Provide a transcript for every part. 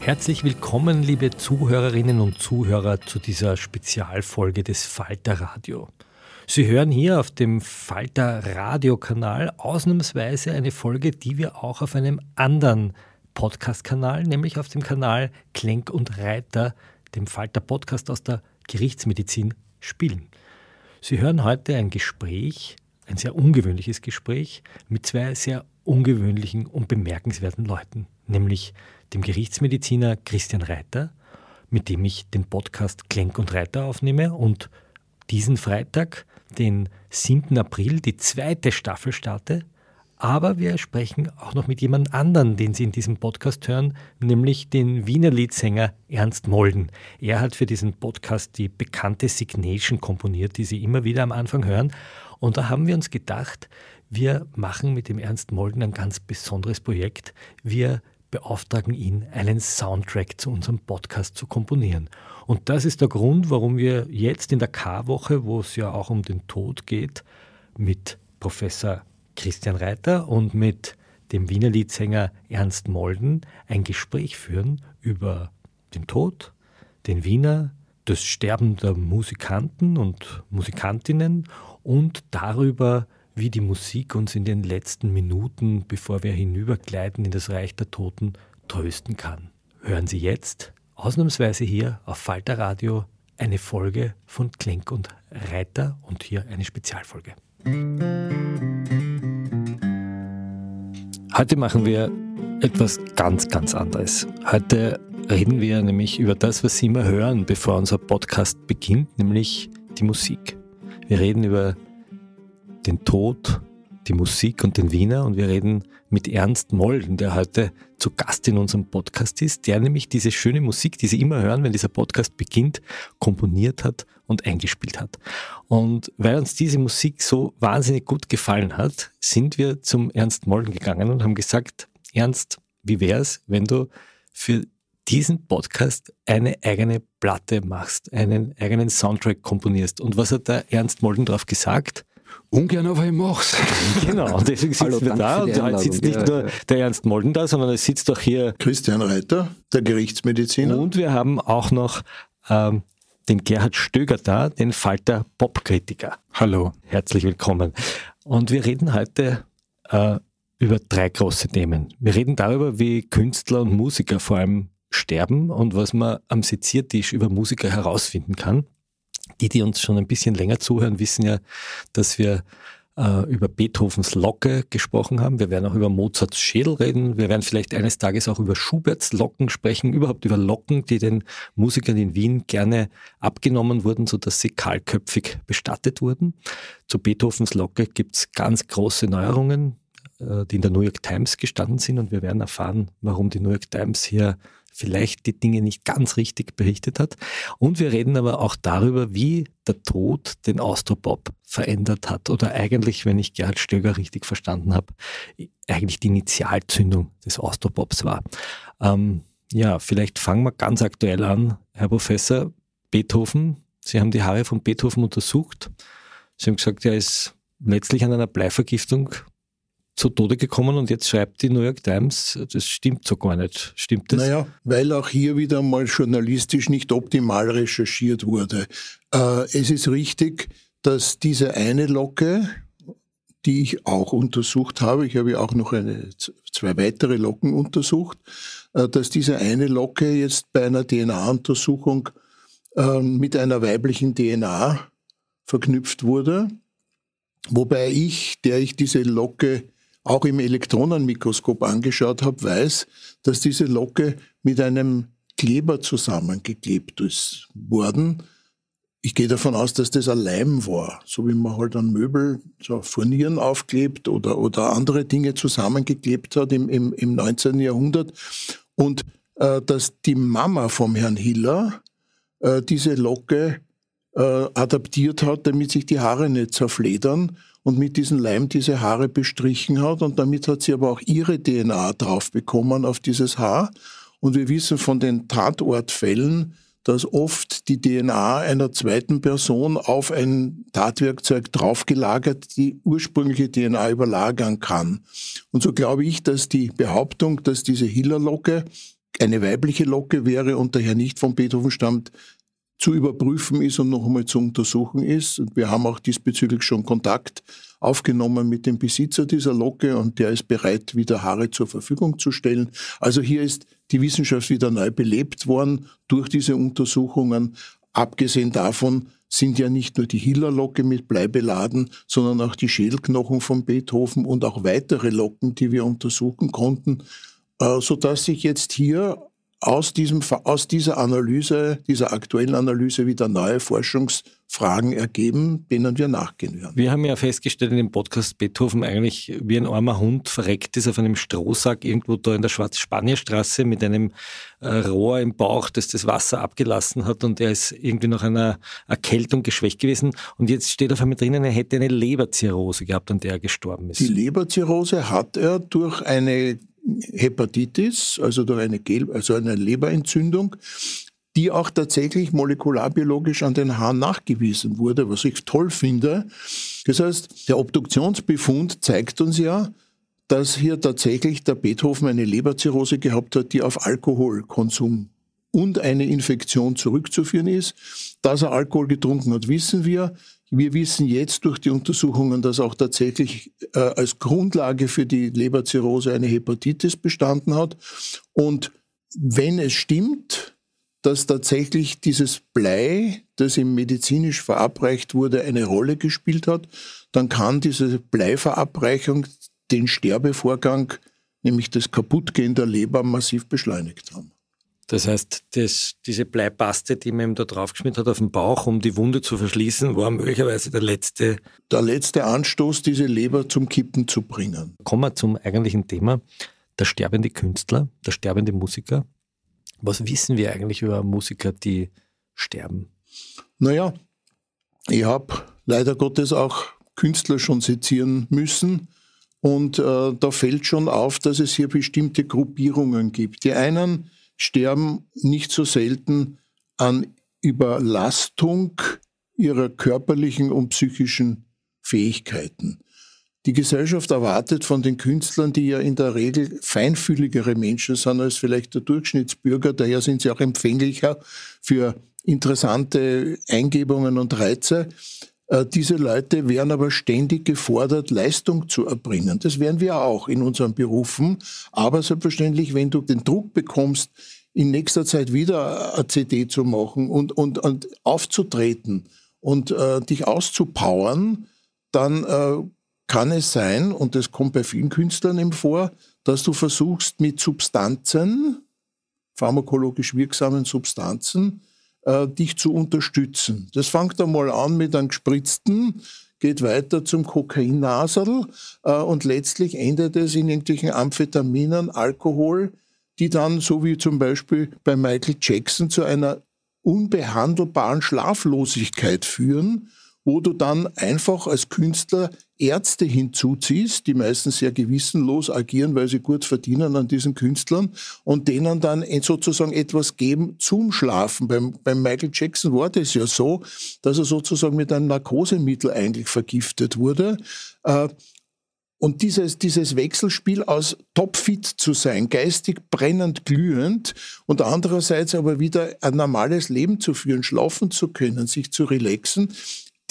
Herzlich willkommen, liebe Zuhörerinnen und Zuhörer, zu dieser Spezialfolge des Falter Radio. Sie hören hier auf dem Falter Radiokanal ausnahmsweise eine Folge, die wir auch auf einem anderen Podcast-Kanal, nämlich auf dem Kanal Klenk und Reiter, dem Falter Podcast aus der Gerichtsmedizin, spielen. Sie hören heute ein Gespräch, ein sehr ungewöhnliches Gespräch mit zwei sehr ungewöhnlichen und bemerkenswerten Leuten, nämlich dem Gerichtsmediziner Christian Reiter, mit dem ich den Podcast Klenk und Reiter aufnehme und diesen Freitag, den 7. April, die zweite Staffel starte. Aber wir sprechen auch noch mit jemand anderen, den Sie in diesem Podcast hören, nämlich den Wiener Liedsänger Ernst Molden. Er hat für diesen Podcast die bekannte Signation komponiert, die Sie immer wieder am Anfang hören. Und da haben wir uns gedacht, wir machen mit dem Ernst Molden ein ganz besonderes Projekt. Wir beauftragen ihn, einen Soundtrack zu unserem Podcast zu komponieren. Und das ist der Grund, warum wir jetzt in der K-Woche, wo es ja auch um den Tod geht, mit Professor Christian Reiter und mit dem Wiener Liedsänger Ernst Molden ein Gespräch führen über den Tod, den Wiener, das Sterben der Musikanten und Musikantinnen und darüber, wie die Musik uns in den letzten Minuten, bevor wir hinübergleiten in das Reich der Toten, trösten kann. Hören Sie jetzt, ausnahmsweise hier auf Falter Radio, eine Folge von Klenk und Reiter und hier eine Spezialfolge. Heute machen wir etwas ganz, ganz anderes. Heute reden wir nämlich über das, was Sie immer hören, bevor unser Podcast beginnt, nämlich die Musik. Wir reden über den Tod, die Musik und den Wiener und wir reden mit Ernst Molden, der heute zu Gast in unserem Podcast ist, der nämlich diese schöne Musik, die Sie immer hören, wenn dieser Podcast beginnt, komponiert hat und eingespielt hat. Und weil uns diese Musik so wahnsinnig gut gefallen hat, sind wir zum Ernst Molden gegangen und haben gesagt, Ernst, wie wär's, wenn du für diesen Podcast eine eigene Platte machst, einen eigenen Soundtrack komponierst. Und was hat der Ernst Molden darauf gesagt? Ungern, aber ich mach's. Genau, und deswegen sitzen wir da und heute sitzt nicht ja, nur ja. der Ernst Molden da, sondern es sitzt auch hier Christian Reiter, der Gerichtsmediziner. Und wir haben auch noch ähm, den Gerhard Stöger da, den Falter Popkritiker. Hallo. Herzlich willkommen. Und wir reden heute äh, über drei große Themen. Wir reden darüber, wie Künstler und Musiker vor allem sterben und was man am Seziertisch über Musiker herausfinden kann. Die, die uns schon ein bisschen länger zuhören, wissen ja, dass wir äh, über Beethovens Locke gesprochen haben. Wir werden auch über Mozarts Schädel reden. Wir werden vielleicht eines Tages auch über Schuberts Locken sprechen, überhaupt über Locken, die den Musikern in Wien gerne abgenommen wurden, sodass sie kahlköpfig bestattet wurden. Zu Beethovens Locke gibt es ganz große Neuerungen, äh, die in der New York Times gestanden sind und wir werden erfahren, warum die New York Times hier vielleicht die Dinge nicht ganz richtig berichtet hat. Und wir reden aber auch darüber, wie der Tod den Austropop verändert hat oder eigentlich, wenn ich Gerhard Stöger richtig verstanden habe, eigentlich die Initialzündung des Austropops war. Ähm, ja, vielleicht fangen wir ganz aktuell an, Herr Professor. Beethoven, Sie haben die Haare von Beethoven untersucht. Sie haben gesagt, er ist letztlich an einer Bleivergiftung zu Tode gekommen und jetzt schreibt die New York Times, das stimmt so gar nicht. Stimmt das? Naja, weil auch hier wieder mal journalistisch nicht optimal recherchiert wurde. Äh, es ist richtig, dass diese eine Locke, die ich auch untersucht habe, ich habe ja auch noch eine, zwei weitere Locken untersucht, äh, dass diese eine Locke jetzt bei einer DNA-Untersuchung äh, mit einer weiblichen DNA verknüpft wurde. Wobei ich, der ich diese Locke auch im Elektronenmikroskop angeschaut habe, weiß, dass diese Locke mit einem Kleber zusammengeklebt ist worden. Ich gehe davon aus, dass das ein Leim war, so wie man halt an Möbel so Furnieren aufklebt oder, oder andere Dinge zusammengeklebt hat im, im, im 19. Jahrhundert. Und äh, dass die Mama vom Herrn Hiller äh, diese Locke äh, adaptiert hat, damit sich die Haare nicht zerfledern und mit diesem Leim diese Haare bestrichen hat und damit hat sie aber auch ihre DNA drauf bekommen auf dieses Haar. Und wir wissen von den Tatortfällen, dass oft die DNA einer zweiten Person auf ein Tatwerkzeug draufgelagert die ursprüngliche DNA überlagern kann. Und so glaube ich, dass die Behauptung, dass diese Hillerlocke eine weibliche Locke wäre und daher nicht von Beethoven stammt, zu überprüfen ist und noch einmal zu untersuchen ist. Wir haben auch diesbezüglich schon Kontakt aufgenommen mit dem Besitzer dieser Locke und der ist bereit, wieder Haare zur Verfügung zu stellen. Also hier ist die Wissenschaft wieder neu belebt worden durch diese Untersuchungen. Abgesehen davon sind ja nicht nur die Hiller-Locke mit Blei beladen, sondern auch die Schädelknochen von Beethoven und auch weitere Locken, die wir untersuchen konnten, äh, sodass sich jetzt hier aus, diesem, aus dieser Analyse, dieser aktuellen Analyse wieder neue Forschungsfragen ergeben, denen wir nachgehen werden. Wir haben ja festgestellt in dem Podcast, Beethoven eigentlich wie ein armer Hund verreckt ist auf einem Strohsack irgendwo da in der Schwarz-Spanier-Straße mit einem äh, Rohr im Bauch, das das Wasser abgelassen hat und er ist irgendwie nach einer Erkältung geschwächt gewesen und jetzt steht auf einmal drinnen, er hätte eine Leberzirrhose gehabt, an der er gestorben ist. Die Leberzirrhose hat er durch eine Hepatitis, also durch eine, Gel also eine Leberentzündung, die auch tatsächlich molekularbiologisch an den Haaren nachgewiesen wurde, was ich toll finde. Das heißt, der Obduktionsbefund zeigt uns ja, dass hier tatsächlich der Beethoven eine Leberzirrhose gehabt hat, die auf Alkoholkonsum und eine Infektion zurückzuführen ist. Dass er Alkohol getrunken hat, wissen wir. Wir wissen jetzt durch die Untersuchungen, dass auch tatsächlich äh, als Grundlage für die Leberzirrhose eine Hepatitis bestanden hat. Und wenn es stimmt, dass tatsächlich dieses Blei, das ihm medizinisch verabreicht wurde, eine Rolle gespielt hat, dann kann diese Bleiverabreichung den Sterbevorgang, nämlich das Kaputtgehen der Leber, massiv beschleunigt haben. Das heißt, das, diese Bleipaste, die man ihm da draufgeschmiert hat auf den Bauch, um die Wunde zu verschließen, war möglicherweise der letzte... Der letzte Anstoß, diese Leber zum Kippen zu bringen. Kommen wir zum eigentlichen Thema. Der sterbende Künstler, der sterbende Musiker. Was wissen wir eigentlich über Musiker, die sterben? Naja, ich habe leider Gottes auch Künstler schon sezieren müssen. Und äh, da fällt schon auf, dass es hier bestimmte Gruppierungen gibt. Die einen sterben nicht so selten an Überlastung ihrer körperlichen und psychischen Fähigkeiten. Die Gesellschaft erwartet von den Künstlern, die ja in der Regel feinfühligere Menschen sind als vielleicht der Durchschnittsbürger, daher sind sie auch empfänglicher für interessante Eingebungen und Reize, diese Leute werden aber ständig gefordert, Leistung zu erbringen. Das werden wir auch in unseren Berufen. Aber selbstverständlich, wenn du den Druck bekommst, in nächster Zeit wieder eine CD zu machen und, und, und aufzutreten und äh, dich auszupowern, dann äh, kann es sein, und das kommt bei vielen Künstlern eben vor, dass du versuchst mit Substanzen, pharmakologisch wirksamen Substanzen, äh, dich zu unterstützen. Das fängt einmal an mit einem gespritzten, geht weiter zum Kokainnasel äh, und letztlich endet es in irgendwelchen Amphetaminen, Alkohol, die dann, so wie zum Beispiel bei Michael Jackson, zu einer unbehandelbaren Schlaflosigkeit führen wo du dann einfach als Künstler Ärzte hinzuziehst, die meistens sehr gewissenlos agieren, weil sie gut verdienen an diesen Künstlern und denen dann sozusagen etwas geben zum Schlafen. Beim, beim Michael Jackson war das ja so, dass er sozusagen mit einem Narkosemittel eigentlich vergiftet wurde. Äh, und dieses, dieses Wechselspiel aus topfit zu sein, geistig brennend glühend und andererseits aber wieder ein normales Leben zu führen, schlafen zu können, sich zu relaxen,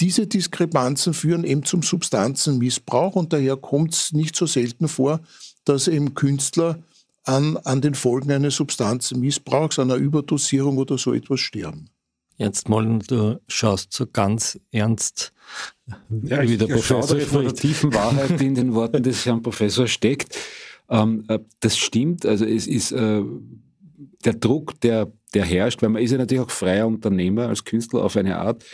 diese Diskrepanzen führen eben zum Substanzenmissbrauch und daher kommt es nicht so selten vor, dass eben Künstler an, an den Folgen eines Substanzenmissbrauchs, einer Überdosierung oder so etwas sterben. Ernst Mollen, du schaust so ganz ernst ja, wie der Professor vor der tiefen Wahrheit, in den Worten des Herrn Professors steckt. Ähm, äh, das stimmt, also es ist äh, der Druck, der, der herrscht, weil man ist ja natürlich auch freier Unternehmer als Künstler auf eine Art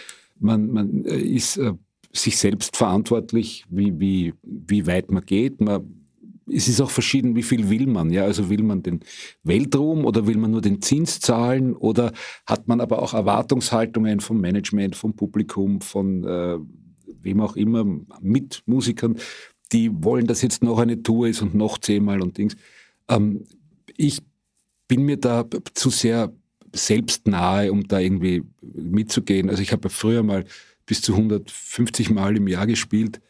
man, man äh, ist äh, sich selbst verantwortlich, wie, wie, wie weit man geht. Man, es ist auch verschieden, wie viel will man. Ja? Also will man den Weltruhm oder will man nur den Zins zahlen oder hat man aber auch Erwartungshaltungen vom Management, vom Publikum, von äh, wem auch immer, mit Musikern, die wollen, dass jetzt noch eine Tour ist und noch zehnmal und Dings. Ähm, ich bin mir da zu sehr selbstnahe, um da irgendwie mitzugehen. Also ich habe früher mal bis zu 150 Mal im Jahr gespielt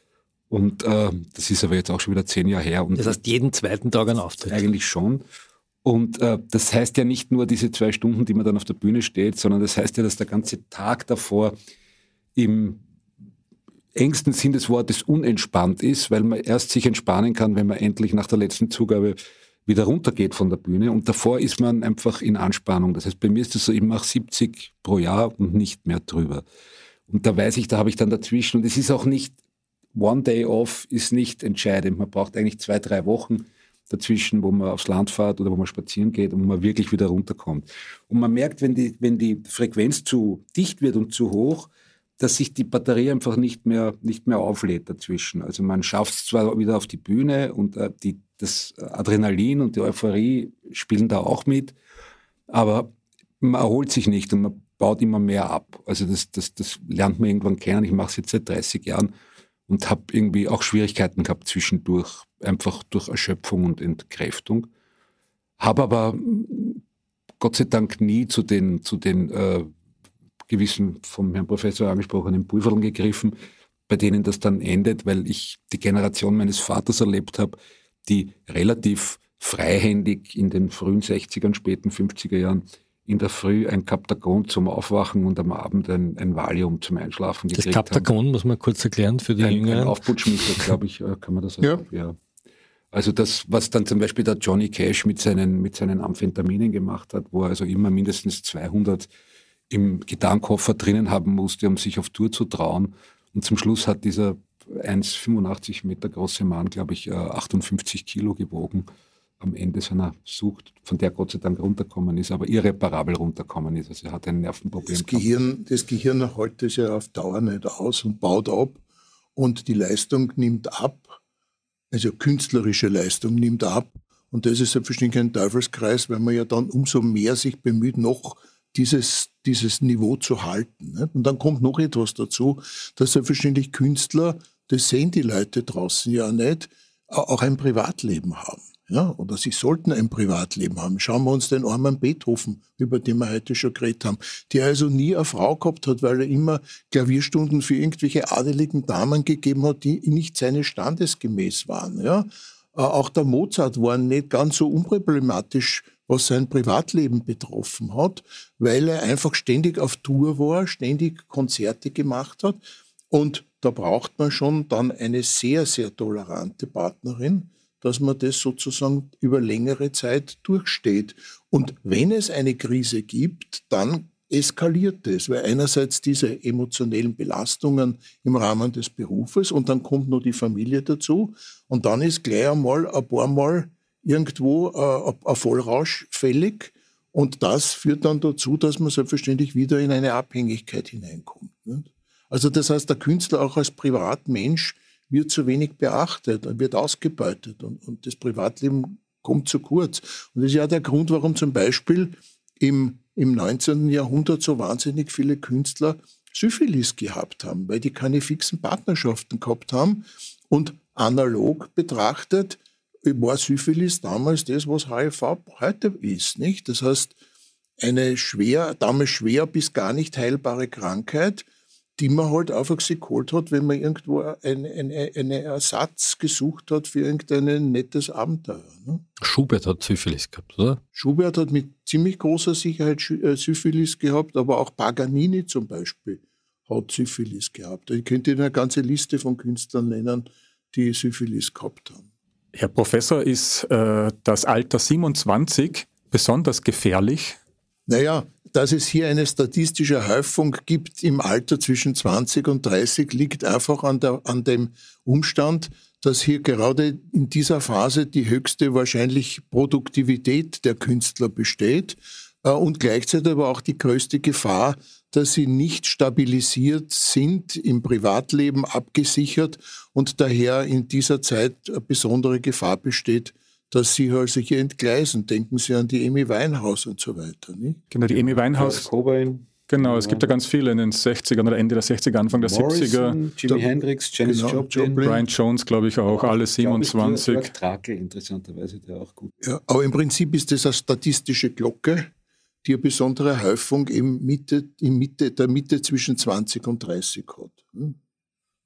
und äh, das ist aber jetzt auch schon wieder zehn Jahre her. Und das heißt jeden zweiten Tag ein Auftritt? Eigentlich schon. Und äh, das heißt ja nicht nur diese zwei Stunden, die man dann auf der Bühne steht, sondern das heißt ja, dass der ganze Tag davor im engsten Sinn des Wortes unentspannt ist, weil man erst sich entspannen kann, wenn man endlich nach der letzten Zugabe wieder runtergeht von der Bühne. Und davor ist man einfach in Anspannung. Das heißt, bei mir ist es so, ich mache 70 pro Jahr und nicht mehr drüber. Und da weiß ich, da habe ich dann dazwischen. Und es ist auch nicht, One Day Off ist nicht entscheidend. Man braucht eigentlich zwei, drei Wochen dazwischen, wo man aufs Land fährt oder wo man spazieren geht und wo man wirklich wieder runterkommt. Und man merkt, wenn die, wenn die Frequenz zu dicht wird und zu hoch, dass sich die Batterie einfach nicht mehr, nicht mehr auflädt dazwischen. Also man schafft es zwar wieder auf die Bühne und äh, die, das Adrenalin und die Euphorie spielen da auch mit, aber man erholt sich nicht und man baut immer mehr ab. Also das, das, das lernt man irgendwann kennen. Ich mache es jetzt seit 30 Jahren und habe irgendwie auch Schwierigkeiten gehabt zwischendurch, einfach durch Erschöpfung und Entkräftung. Habe aber Gott sei Dank nie zu den, zu den äh, gewissen vom Herrn Professor angesprochenen Pulverln gegriffen, bei denen das dann endet, weil ich die Generation meines Vaters erlebt habe, die relativ freihändig in den frühen 60ern, späten 50er Jahren in der Früh ein Kaptagon zum Aufwachen und am Abend ein, ein Valium zum Einschlafen gekriegt Das Kaptagon muss man kurz erklären für die ein, Jüngeren. Ein Aufputschmittel, glaube ich, äh, kann man das sagen. Ja. ja. Also das, was dann zum Beispiel der Johnny Cash mit seinen, mit seinen Amphetaminen gemacht hat, wo er also immer mindestens 200 im Gitarrenkoffer drinnen haben musste, um sich auf Tour zu trauen. Und zum Schluss hat dieser 1,85 Meter große Mann, glaube ich, 58 äh, Kilo gewogen am Ende seiner Sucht, von der Gott sei Dank runterkommen ist, aber irreparabel runterkommen ist. Also er hat ein Nervenproblem. Das Gehirn, das Gehirn hält es ja auf Dauer nicht aus und baut ab und die Leistung nimmt ab, also künstlerische Leistung nimmt ab. Und das ist selbstverständlich ein Teufelskreis, weil man ja dann umso mehr sich bemüht, noch dieses, dieses Niveau zu halten. Und dann kommt noch etwas dazu, dass selbstverständlich Künstler, das sehen die Leute draußen ja nicht, auch ein Privatleben haben. Ja, oder sie sollten ein Privatleben haben. Schauen wir uns den armen Beethoven, über den wir heute schon geredet haben, der also nie eine Frau gehabt hat, weil er immer Klavierstunden für irgendwelche adeligen Damen gegeben hat, die nicht seine standesgemäß waren. Ja. Auch der Mozart war nicht ganz so unproblematisch was sein Privatleben betroffen hat, weil er einfach ständig auf Tour war, ständig Konzerte gemacht hat. Und da braucht man schon dann eine sehr, sehr tolerante Partnerin, dass man das sozusagen über längere Zeit durchsteht. Und wenn es eine Krise gibt, dann eskaliert es, weil einerseits diese emotionellen Belastungen im Rahmen des Berufes und dann kommt noch die Familie dazu und dann ist gleich einmal ein paar Mal irgendwo äh, ein Vollrausch fällig und das führt dann dazu, dass man selbstverständlich wieder in eine Abhängigkeit hineinkommt. Also das heißt, der Künstler auch als Privatmensch wird zu wenig beachtet, wird ausgebeutet und, und das Privatleben kommt zu kurz. Und das ist ja der Grund, warum zum Beispiel im, im 19. Jahrhundert so wahnsinnig viele Künstler Syphilis gehabt haben, weil die keine fixen Partnerschaften gehabt haben. Und analog betrachtet war Syphilis damals das, was HIV heute ist. Nicht? Das heißt, eine schwer, damals schwer bis gar nicht heilbare Krankheit, die man halt einfach sich geholt hat, wenn man irgendwo einen eine, Ersatz gesucht hat für irgendein nettes Abenteuer. Ne? Schubert hat Syphilis gehabt, oder? Schubert hat mit ziemlich großer Sicherheit äh, Syphilis gehabt, aber auch Paganini zum Beispiel hat Syphilis gehabt. Ich könnte Ihnen eine ganze Liste von Künstlern nennen, die Syphilis gehabt haben. Herr Professor, ist äh, das Alter 27 besonders gefährlich? Naja, dass es hier eine statistische Häufung gibt im Alter zwischen 20 und 30, liegt einfach an, der, an dem Umstand, dass hier gerade in dieser Phase die höchste wahrscheinlich Produktivität der Künstler besteht äh, und gleichzeitig aber auch die größte Gefahr, dass sie nicht stabilisiert sind, im Privatleben abgesichert und daher in dieser Zeit eine besondere Gefahr besteht, dass sie also hier entgleisen. Denken Sie an die Amy Winehouse und so weiter. Nicht? Genau, die Amy Winehouse. Cobain. Genau, es gibt ja ganz viele in den 60ern oder Ende der 60er, Anfang der Morrison, 70er. Jimi Hendrix, Janis genau, Joplin. Joplin. Brian Jones, glaube ich, auch, alle 27. Ich, Trakel, interessanterweise, der auch gut. Ja, aber im Prinzip ist das eine statistische Glocke, die eine besondere Häufung im Mitte, in Mitte, der Mitte zwischen 20 und 30 hat. Hm?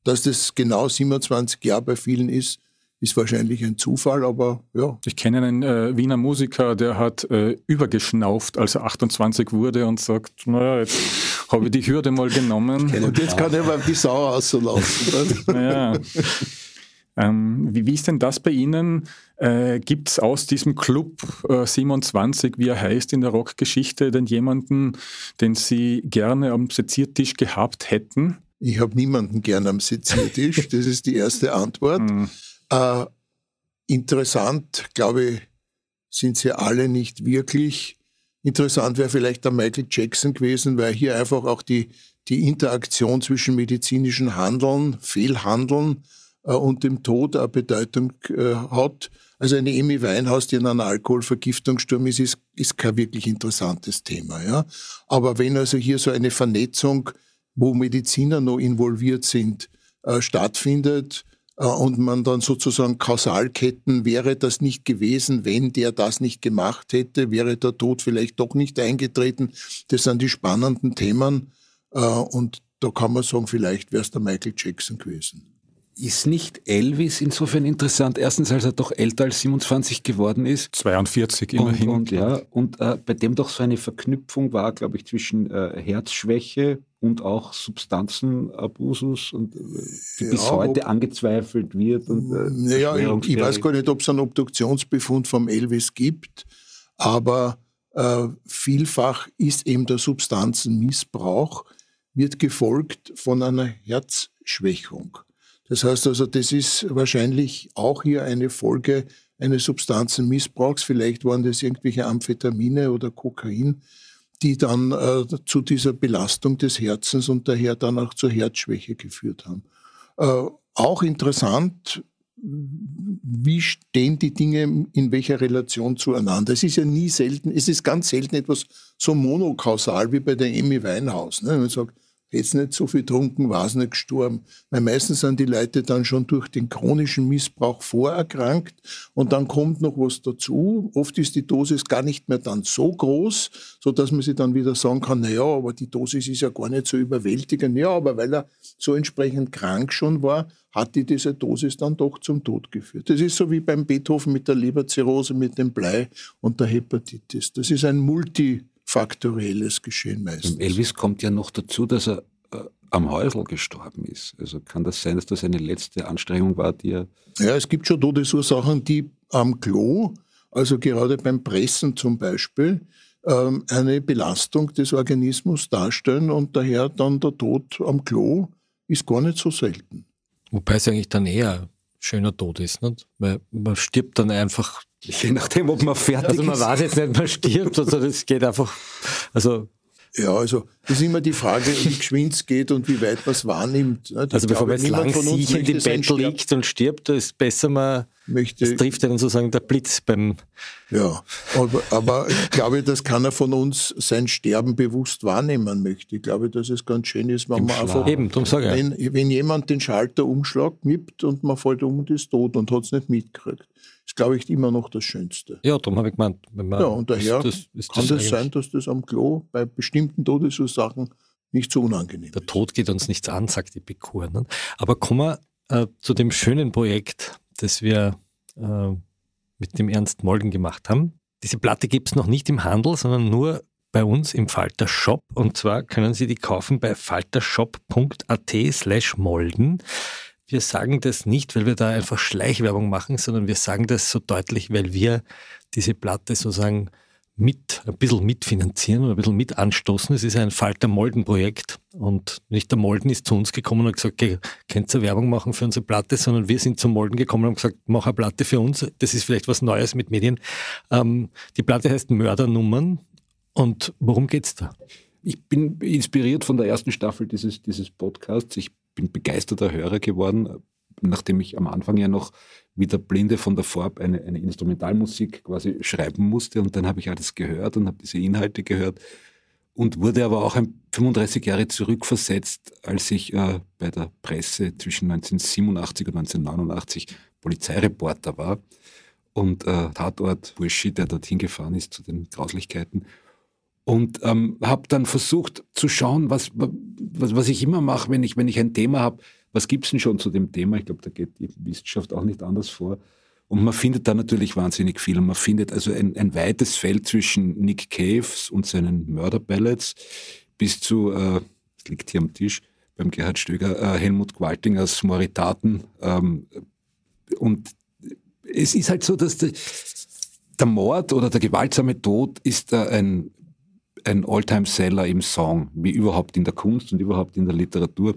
Dass das genau 27 Jahre bei vielen ist, ist wahrscheinlich ein Zufall, aber ja. Ich kenne einen äh, Wiener Musiker, der hat äh, übergeschnauft, als er 28 wurde und sagt, naja, jetzt habe ich die Hürde mal genommen. Und jetzt kann er mal die Sau auslaufen. naja. Ähm, wie, wie, ist denn das bei Ihnen? Äh, Gibt es aus diesem Club äh, 27, wie er heißt in der Rockgeschichte, denn jemanden, den Sie gerne am Seziertisch gehabt hätten? Ich habe niemanden gerne am Seziertisch, das ist die erste Antwort. Äh, interessant, glaube ich, sind sie alle nicht wirklich. Interessant wäre vielleicht der Michael Jackson gewesen, weil hier einfach auch die, die Interaktion zwischen medizinischem Handeln, Fehlhandeln äh, und dem Tod eine Bedeutung äh, hat. Also eine Amy Weinhaus, die in einer Alkoholvergiftungssturm ist, ist, ist kein wirklich interessantes Thema. Ja? Aber wenn also hier so eine Vernetzung, wo Mediziner noch involviert sind, äh, stattfindet, und man dann sozusagen Kausalketten, wäre das nicht gewesen, wenn der das nicht gemacht hätte, wäre der Tod vielleicht doch nicht eingetreten. Das sind die spannenden Themen äh, und da kann man sagen, vielleicht wäre es der Michael Jackson gewesen. Ist nicht Elvis insofern interessant? Erstens, als er doch älter als 27 geworden ist. 42 immerhin. Und, und ja, und äh, bei dem doch so eine Verknüpfung war, glaube ich, zwischen äh, Herzschwäche und auch Substanzenabusus und äh, die ja, bis heute ob, angezweifelt wird. Und, äh, naja, ich, ich, weiß gar nicht, ob es einen Obduktionsbefund vom Elvis gibt, aber äh, vielfach ist eben der Substanzenmissbrauch, wird gefolgt von einer Herzschwächung. Das heißt also, das ist wahrscheinlich auch hier eine Folge eines Substanzenmissbrauchs. Vielleicht waren das irgendwelche Amphetamine oder Kokain, die dann äh, zu dieser Belastung des Herzens und daher dann auch zur Herzschwäche geführt haben. Äh, auch interessant, wie stehen die Dinge in welcher Relation zueinander? Es ist ja nie selten, es ist ganz selten etwas so monokausal wie bei der Emi Weinhaus. Ne? Man sagt, jetzt nicht so viel trunken, war es nicht gestorben. Weil meistens sind die Leute dann schon durch den chronischen Missbrauch vorerkrankt und dann kommt noch was dazu. Oft ist die Dosis gar nicht mehr dann so groß, so dass man sich dann wieder sagen kann, na ja, aber die Dosis ist ja gar nicht so überwältigend. Ja, aber weil er so entsprechend krank schon war, hat die diese Dosis dann doch zum Tod geführt. Das ist so wie beim Beethoven mit der Leberzirrhose, mit dem Blei und der Hepatitis. Das ist ein Multi- faktorielles Geschehen meistens. Elvis kommt ja noch dazu, dass er äh, am Häusl gestorben ist. Also kann das sein, dass das eine letzte Anstrengung war, die er. Ja, es gibt schon Todesursachen, die am Klo, also gerade beim Pressen zum Beispiel, ähm, eine Belastung des Organismus darstellen und daher dann der Tod am Klo ist gar nicht so selten. Wobei es eigentlich dann eher schöner Tod ist, nicht? weil man stirbt dann einfach. Je nachdem, ob man fertig also man ist. weiß jetzt nicht, man stirbt, also das geht einfach, also Ja, also das ist immer die Frage, wie geschwind es geht und wie weit man es wahrnimmt. nicht? Ich Also bevor man jetzt niemand lang von uns sicher in dem sein Bett liegt und stirbt, ist besser, man Möchte, es trifft einen sozusagen der Blitz beim Ja, aber, aber ich glaube, dass keiner von uns sein Sterben bewusst wahrnehmen möchte. Ich glaube, dass es ganz schön ist, wenn Im man Schlaf. einfach, Eben, darum sage ich. wenn, wenn jemand den Schalter umschlagt, mippt und man fällt um und ist tot und hat es nicht mitgekriegt. Ist, glaube ich, immer noch das Schönste. Ja, darum habe ich gemeint. Ja, und daher ist das, ist Kann das eigentlich- sein, dass das am Klo bei bestimmten Todesursachen nicht so unangenehm Der ist? Tod geht uns nichts an, sagt Epikur. Ne? Aber kommen wir äh, zu dem schönen Projekt, das wir äh, mit dem Ernst Molden gemacht haben. Diese Platte gibt es noch nicht im Handel, sondern nur bei uns im Falter Shop. Und zwar können Sie die kaufen bei faltershop.at slash molden. Wir sagen das nicht, weil wir da einfach Schleichwerbung machen, sondern wir sagen das so deutlich, weil wir diese Platte sozusagen mit, ein bisschen mitfinanzieren und ein bisschen mit anstoßen. Es ist ein Falter Molden Projekt und nicht der Molden ist zu uns gekommen und hat gesagt, okay, könnt ihr Werbung machen für unsere Platte, sondern wir sind zum Molden gekommen und haben gesagt, mach eine Platte für uns. Das ist vielleicht was Neues mit Medien. Ähm, die Platte heißt Mördernummern und worum geht's da? Ich bin inspiriert von der ersten Staffel dieses, dieses Podcasts. Ich bin begeisterter Hörer geworden, nachdem ich am Anfang ja noch wie der Blinde von der Farb eine, eine Instrumentalmusik quasi schreiben musste. Und dann habe ich alles gehört und habe diese Inhalte gehört und wurde aber auch ein 35 Jahre zurückversetzt, als ich äh, bei der Presse zwischen 1987 und 1989 Polizeireporter war und äh, Tatort Burschi, der dorthin gefahren ist zu den Grauslichkeiten. Und ähm, habe dann versucht zu schauen, was, was, was ich immer mache, wenn ich, wenn ich ein Thema habe, was gibt's denn schon zu dem Thema? Ich glaube, da geht die Wissenschaft auch nicht anders vor. Und man findet da natürlich wahnsinnig viel. Und man findet also ein, ein weites Feld zwischen Nick Caves und seinen Mörderballads bis zu, äh, das liegt hier am Tisch beim Gerhard Stöger, äh, Helmut Gwaltingers Moritaten. Ähm, und es ist halt so, dass der, der Mord oder der gewaltsame Tod ist äh, ein, ein Alltime-Seller im Song, wie überhaupt in der Kunst und überhaupt in der Literatur.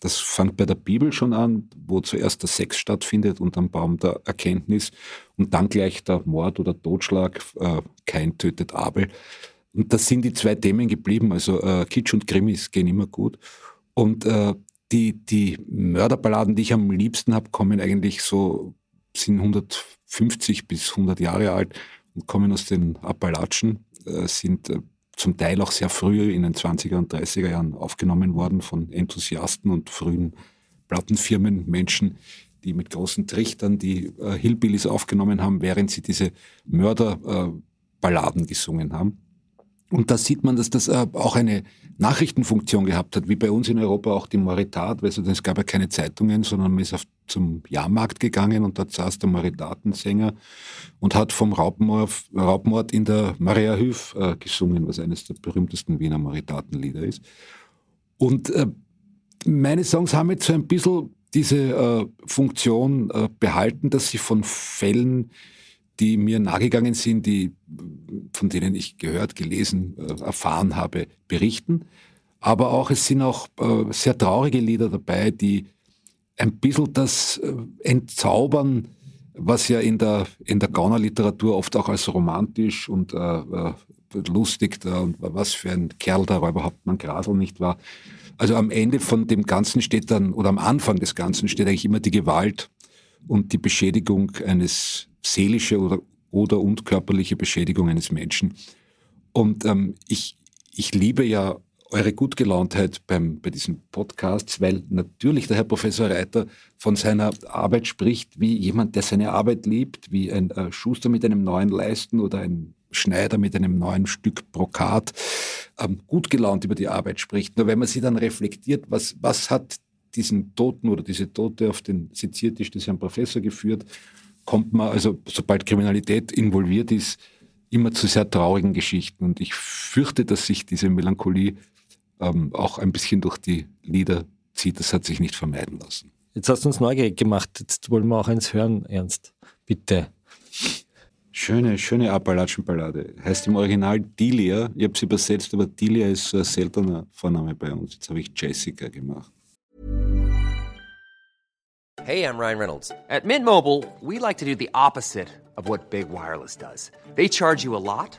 Das fängt bei der Bibel schon an, wo zuerst der Sex stattfindet und am Baum der Erkenntnis und dann gleich der Mord oder Totschlag, äh, kein tötet Abel. Und das sind die zwei Themen geblieben, also äh, Kitsch und Krimis gehen immer gut. Und äh, die, die Mörderballaden, die ich am liebsten habe, kommen eigentlich so, sind 150 bis 100 Jahre alt und kommen aus den Appalachen, äh, sind äh, zum Teil auch sehr früh in den 20er und 30er Jahren aufgenommen worden von Enthusiasten und frühen Plattenfirmen, Menschen, die mit großen Trichtern die äh, Hillbillies aufgenommen haben, während sie diese Mörderballaden gesungen haben. Und da sieht man, dass das äh, auch eine Nachrichtenfunktion gehabt hat, wie bei uns in Europa auch die Moritat, weil es gab ja keine Zeitungen, sondern man ist auf, zum Jahrmarkt gegangen und dort saß der Moritatensänger und hat vom Raubmord, in der Maria Hüf äh, gesungen, was eines der berühmtesten Wiener Moritatenlieder ist. Und äh, meine Songs haben jetzt so ein bisschen diese äh, Funktion äh, behalten, dass sie von Fällen, die mir nahegegangen sind, die, von denen ich gehört, gelesen, äh, erfahren habe, berichten. Aber auch, es sind auch äh, sehr traurige Lieder dabei, die ein bisschen das äh, entzaubern, was ja in der, in der Gaunerliteratur oft auch als romantisch und äh, äh, lustig da und was für ein Kerl da Räuber Hauptmann Grasel nicht war. Also am Ende von dem Ganzen steht dann, oder am Anfang des Ganzen steht eigentlich immer die Gewalt und die Beschädigung eines seelische oder, oder und körperliche Beschädigung eines Menschen. Und ähm, ich, ich liebe ja eure Gutgelauntheit beim, bei diesen Podcasts, weil natürlich der Herr Professor Reiter von seiner Arbeit spricht, wie jemand, der seine Arbeit liebt, wie ein äh, Schuster mit einem neuen Leisten oder ein Schneider mit einem neuen Stück Brokat ähm, gut gelaunt über die Arbeit spricht. Nur wenn man sie dann reflektiert, was, was hat diesen Toten oder diese Tote auf den Seziertisch des Herrn Professor geführt, kommt man, also sobald Kriminalität involviert ist, immer zu sehr traurigen Geschichten. Und ich fürchte, dass sich diese Melancholie ähm, auch ein bisschen durch die Lieder zieht. Das hat sich nicht vermeiden lassen. Jetzt hast du uns neugierig gemacht. Jetzt wollen wir auch eins hören, Ernst. Bitte. Schöne, schöne Appalachienballade. Heißt im Original Delia. Ich habe es übersetzt, aber Delia ist so ein seltener Vorname bei uns. Jetzt habe ich Jessica gemacht. Hey, I'm Ryan Reynolds. At Mint Mobile, we like to do the opposite of what Big Wireless does. They charge you a lot,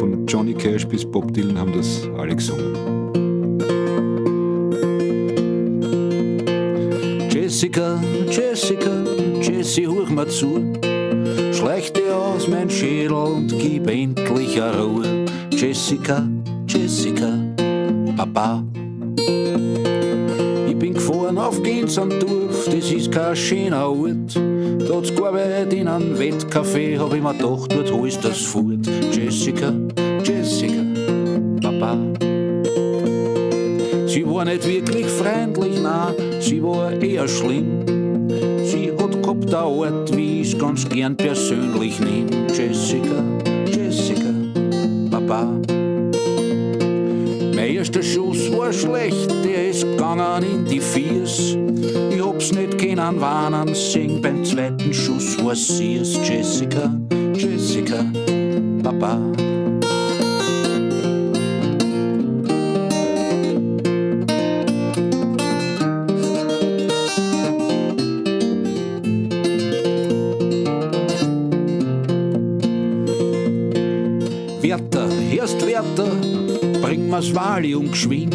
Von Johnny Cash bis Bob Dylan haben das alle gesungen. Jessica, Jessica, Jessie, huch mal zu. Schleich dir aus mein Schädel und gib endlich eine Ruhe. Jessica, Jessica, Papa. Ich bin gefahren auf Gensandorf, das ist kein schöner Ort. Dort gearbeitet in einem Wettcafé, hab ich mir gedacht, dort holst das fort. Jessica, Papa. Sie war nicht wirklich freundlich, na, sie war eher schlimm. Sie hat gehabt eine Art, wie ich's ganz gern persönlich nehm. Jessica, Jessica, Papa. Mein erster Schuss war schlecht, der ist gegangen in die Viers. Ich hab's nicht können warnen sehen, beim zweiten Schuss war sie's. Jessica, Jessica, Papa. Mir's Valium geschwind,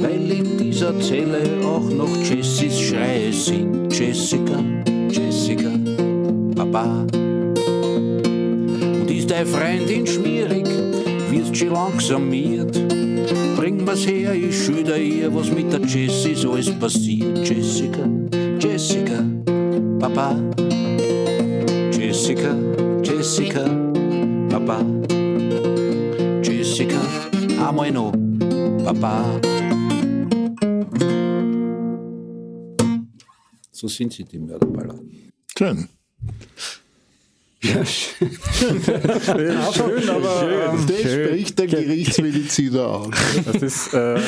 weil in dieser Zelle auch noch Jessys Schreie sind. Jessica, Jessica, Papa. Und ist deine Freundin schwierig, wirst schon langsam miert. Bring mir's her, ich schilder ihr, was mit der Jessie so alles passiert. Jessica, Jessica, Papa. Jessica, Jessica, Papa. Noch, Papa. So sind sie, die Mörderballaden. Schön. Ja, schön. Schön, aber ähm, Das spricht der Gerichtsmediziner ist, äh,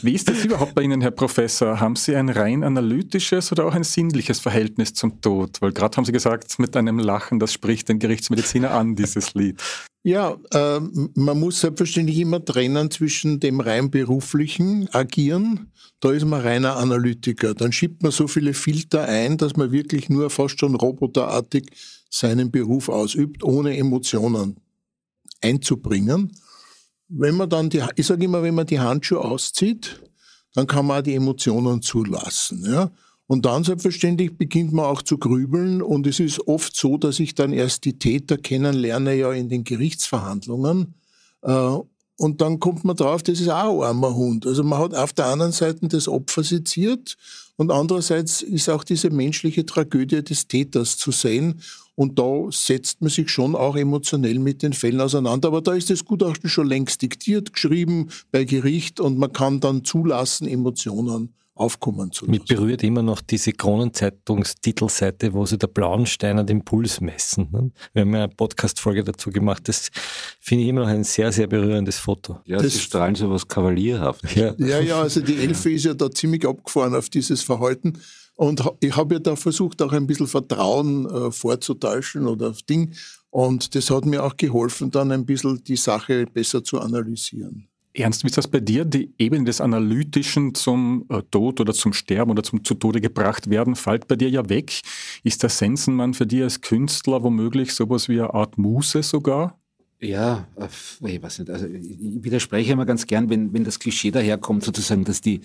wie ist das überhaupt bei Ihnen, Herr Professor? Haben Sie ein rein analytisches oder auch ein sinnliches Verhältnis zum Tod? Weil gerade haben Sie gesagt, mit einem Lachen, das spricht den Gerichtsmediziner an, dieses Lied. Ja, äh, man muss selbstverständlich immer trennen zwischen dem rein beruflichen Agieren, da ist man reiner Analytiker. Dann schiebt man so viele Filter ein, dass man wirklich nur fast schon roboterartig seinen Beruf ausübt, ohne Emotionen einzubringen. Wenn man dann die, ich sage immer, wenn man die Handschuhe auszieht, dann kann man auch die Emotionen zulassen. Ja? Und dann selbstverständlich beginnt man auch zu grübeln und es ist oft so, dass ich dann erst die Täter kennenlerne ja in den Gerichtsverhandlungen äh, und dann kommt man drauf, das ist auch ein armer Hund. Also man hat auf der anderen Seite das Opfer seziert und andererseits ist auch diese menschliche Tragödie des Täters zu sehen und da setzt man sich schon auch emotionell mit den Fällen auseinander. Aber da ist das Gutachten schon längst diktiert, geschrieben bei Gericht und man kann dann zulassen, Emotionen aufkommen zu lassen. Mich berührt immer noch diese Kronenzeitungstitelseite, wo sie der Blauensteiner den Puls messen. ne? Wir haben ja eine Podcast-Folge dazu gemacht. Das finde ich immer noch ein sehr, sehr berührendes Foto. Ja, Das- sie strahlen so was Kavalierhaftes. Ja. Ja, ja, also die Elfe ist ja da ziemlich abgefahren auf dieses Verhalten. Und ich habe ja da versucht, auch ein bisschen Vertrauen äh, vorzutäuschen oder auf Ding. Und das hat mir auch geholfen, dann ein bisschen die Sache besser zu analysieren. Ernst, wie ist das bei dir? Die Ebene des Analytischen zum äh, Tod oder zum Sterben oder zum zu Tode gebracht werden, fällt bei dir ja weg. Ist der Sensenmann für dich als Künstler womöglich sowas wie eine Art Muse sogar? Ja, äh, ich weiß nicht. Also ich widerspreche immer ganz gern, wenn, wenn das Klischee daherkommt, sozusagen, dass die,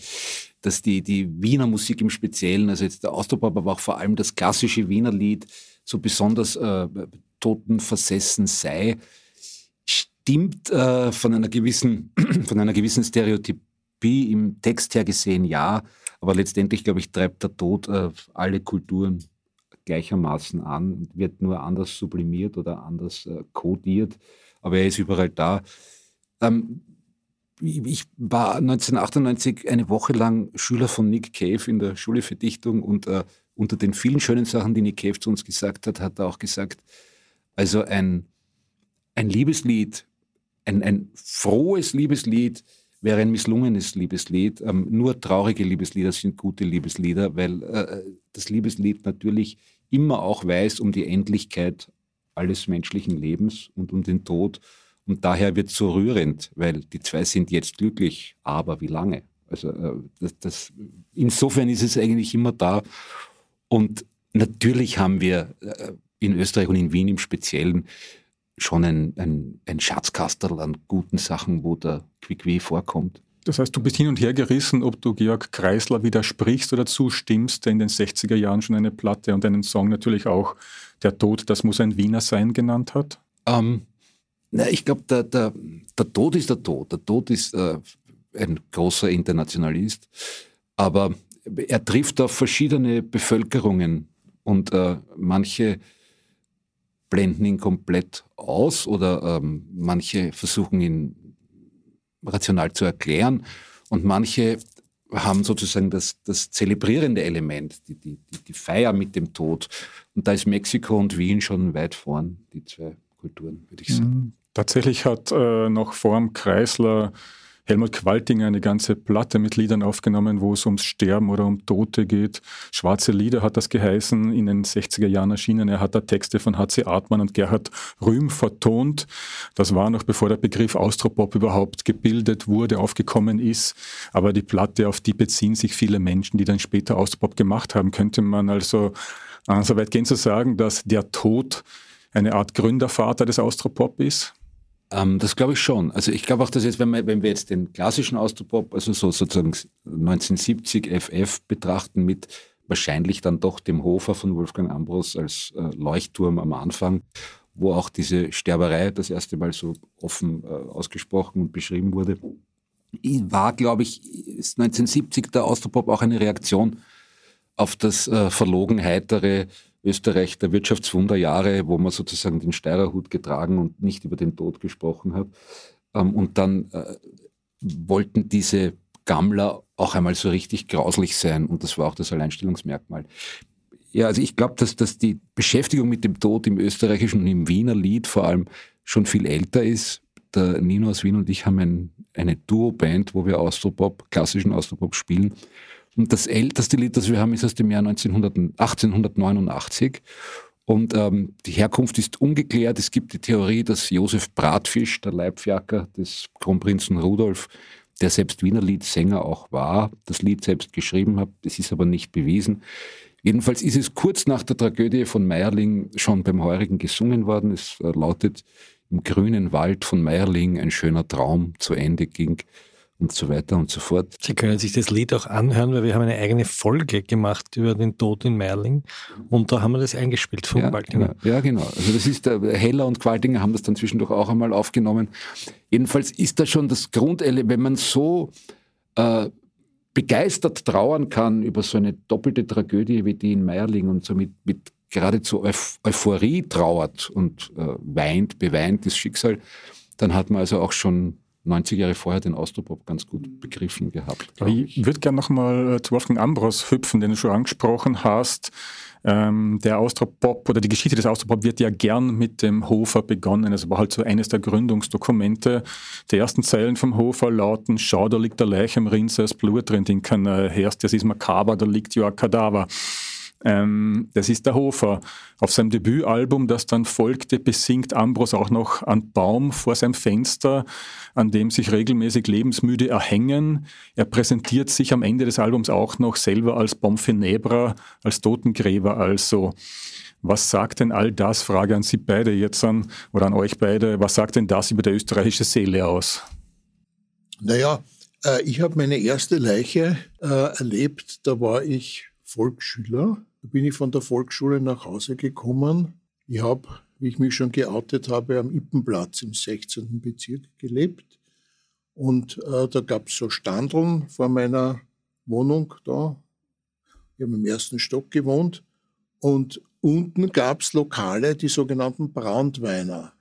dass die, die Wiener Musik im Speziellen, also jetzt der Austropop, aber auch vor allem das klassische Wiener Lied, so besonders äh, totenversessen sei, stimmt äh, von einer gewissen, von einer gewissen Stereotypie im Text her gesehen, ja. Aber letztendlich, glaube ich, treibt der Tod äh, alle Kulturen gleichermaßen an und wird nur anders sublimiert oder anders äh, kodiert. aber er ist überall da. Ähm, ich war 1998 eine Woche lang Schüler von Nick Cave in der Schule für Dichtung und äh, unter den vielen schönen Sachen, die Nick Cave zu uns gesagt hat, hat er auch gesagt, also ein, ein Liebeslied, ein, ein frohes Liebeslied wäre ein misslungenes Liebeslied. Ähm, nur traurige Liebeslieder sind gute Liebeslieder, weil äh, das Liebeslied natürlich immer auch weiß um die Endlichkeit alles menschlichen Lebens und um den Tod. Und daher wird es so rührend, weil die zwei sind jetzt glücklich, aber wie lange? Also äh, das, das, insofern ist es eigentlich immer da. Und natürlich haben wir äh, in Österreich und in Wien im Speziellen schon ein, ein, ein Schatzkastel an guten Sachen, wo der Quiqui vorkommt. Das heißt, du bist hin und her gerissen, ob du Georg Kreisler widersprichst oder zustimmst, der in den 60er Jahren schon eine Platte und einen Song natürlich auch Der Tod, das muss ein Wiener sein genannt hat? Ähm, na, ich glaube, der, der, der Tod ist der Tod. Der Tod ist äh, ein großer Internationalist, aber er trifft auf verschiedene Bevölkerungen und äh, manche blenden ihn komplett aus oder ähm, manche versuchen ihn rational zu erklären und manche haben sozusagen das, das zelebrierende Element, die, die, die Feier mit dem Tod. Und da ist Mexiko und Wien schon weit vorn, die zwei Kulturen, würde ich sagen. Mhm. Tatsächlich hat äh, noch vor dem Kreisler Helmut Qualtinger eine ganze Platte mit Liedern aufgenommen, wo es ums Sterben oder um Tote geht. Schwarze Lieder hat das geheißen, in den 60er Jahren erschienen. Er hat da Texte von H.C. Artmann und Gerhard Rühm vertont. Das war noch bevor der Begriff Austropop überhaupt gebildet wurde, aufgekommen ist. Aber die Platte, auf die beziehen sich viele Menschen, die dann später Austropop gemacht haben, könnte man also äh, so weit gehen zu sagen, dass der Tod eine Art Gründervater des Austropop ist? Ähm, das glaube ich schon. Also ich glaube auch, dass jetzt, wenn wir, wenn wir jetzt den klassischen Austropop, also so sozusagen 1970 FF betrachten mit wahrscheinlich dann doch dem Hofer von Wolfgang Ambros als äh, Leuchtturm am Anfang, wo auch diese Sterberei das erste Mal so offen äh, ausgesprochen und beschrieben wurde, war, glaube ich, 1970 der Austropop auch eine Reaktion auf das äh, verlogen heitere Österreich der Wirtschaftswunderjahre, wo man sozusagen den Steirerhut getragen und nicht über den Tod gesprochen hat. Ähm, und dann äh, wollten diese Gammler auch einmal so richtig grauslich sein und das war auch das Alleinstellungsmerkmal. Ja, also ich glaube, dass, dass die Beschäftigung mit dem Tod im österreichischen und im Wiener Lied vor allem schon viel älter ist. Der Nino aus Wien und ich haben ein, eine Duo-Band, wo wir Austropop, klassischen Austropop spielen. Und das älteste Lied, das wir haben, ist aus dem Jahr 1900, 1889. Und ähm, die Herkunft ist ungeklärt. Es gibt die Theorie, dass Josef Bratfisch, der Leibfjacker des Kronprinzen Rudolf, der selbst Wiener Liedsänger auch war, das Lied selbst geschrieben hat. Das ist aber nicht bewiesen. Jedenfalls ist es kurz nach der Tragödie von Meierling schon beim Heurigen gesungen worden. Es äh, lautet, im grünen Wald von Meierling ein schöner Traum zu Ende ging und so weiter und so fort. Sie können sich das Lied auch anhören, weil wir haben eine eigene Folge gemacht über den Tod in Merling und da haben wir das eingespielt von ja, Qualtinger. Ja, ja, genau. Also das ist, der Heller und Qualtinger haben das dann zwischendurch auch einmal aufgenommen. Jedenfalls ist da schon das Grundelement, wenn man so äh, begeistert trauern kann über so eine doppelte Tragödie wie die in Meierling und so mit, mit geradezu Euphorie trauert und äh, weint, beweint das Schicksal, dann hat man also auch schon 90 Jahre vorher den Austropop ganz gut begriffen gehabt. Ich, ich würde gerne nochmal äh, zu Wolfgang Ambros hüpfen, den du schon angesprochen hast. Ähm, der Austropop oder die Geschichte des Austropop wird ja gern mit dem Hofer begonnen. Es war halt so eines der Gründungsdokumente. Die ersten Zeilen vom Hofer lauten, schau, da liegt der Leich am Rinse, das Blut drin, den kann äh, herst, das ist makaber, da liegt ja ein Kadaver. Ähm, das ist der Hofer. Auf seinem Debütalbum, das dann folgte, besingt Ambros auch noch einen Baum vor seinem Fenster, an dem sich regelmäßig Lebensmüde erhängen. Er präsentiert sich am Ende des Albums auch noch selber als Bonfenebra, als Totengräber also. Was sagt denn all das, Frage an Sie beide jetzt an, oder an euch beide, was sagt denn das über die österreichische Seele aus? Naja, äh, ich habe meine erste Leiche äh, erlebt, da war ich Volksschüler bin ich von der Volksschule nach Hause gekommen. Ich habe, wie ich mich schon geoutet habe, am Ippenplatz im 16. Bezirk gelebt. Und äh, da gab es so Standeln vor meiner Wohnung da. Ich habe im ersten Stock gewohnt. Und unten gab es Lokale, die sogenannten Brandweiner.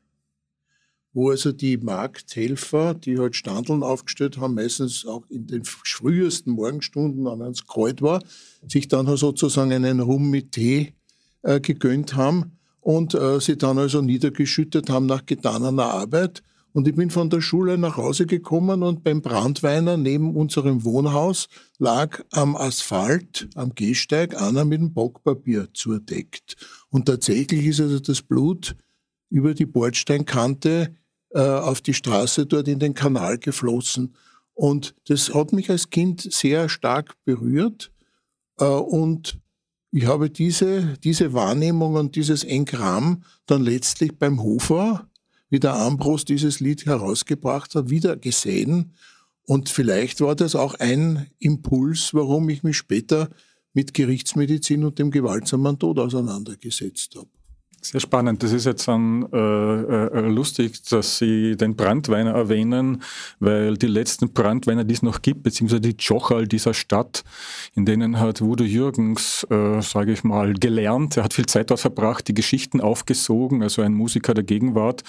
Wo also die Markthelfer, die halt Standeln aufgestellt haben, meistens auch in den frühesten Morgenstunden, wenn es kalt war, sich dann sozusagen einen Rum mit Tee äh, gegönnt haben und äh, sie dann also niedergeschüttet haben nach getaner Arbeit. Und ich bin von der Schule nach Hause gekommen und beim Brandweiner neben unserem Wohnhaus lag am Asphalt, am Gehsteig, einer mit dem Bockpapier zudeckt. Und tatsächlich ist also das Blut über die Bordsteinkante äh, auf die Straße dort in den Kanal geflossen. Und das hat mich als Kind sehr stark berührt. Äh, und ich habe diese, diese Wahrnehmung und dieses Engramm dann letztlich beim Hofer, wie der Ambros dieses Lied herausgebracht hat, wieder gesehen. Und vielleicht war das auch ein Impuls, warum ich mich später mit Gerichtsmedizin und dem gewaltsamen Tod auseinandergesetzt habe. Sehr spannend. Das ist jetzt dann äh, äh, lustig, dass Sie den Brandweiner erwähnen, weil die letzten Brandweiner, die es noch gibt, beziehungsweise die Jochal dieser Stadt, in denen hat Wudo Jürgens, äh, sage ich mal, gelernt. Er hat viel Zeit dort verbracht, die Geschichten aufgesogen, also ein Musiker der Gegenwart.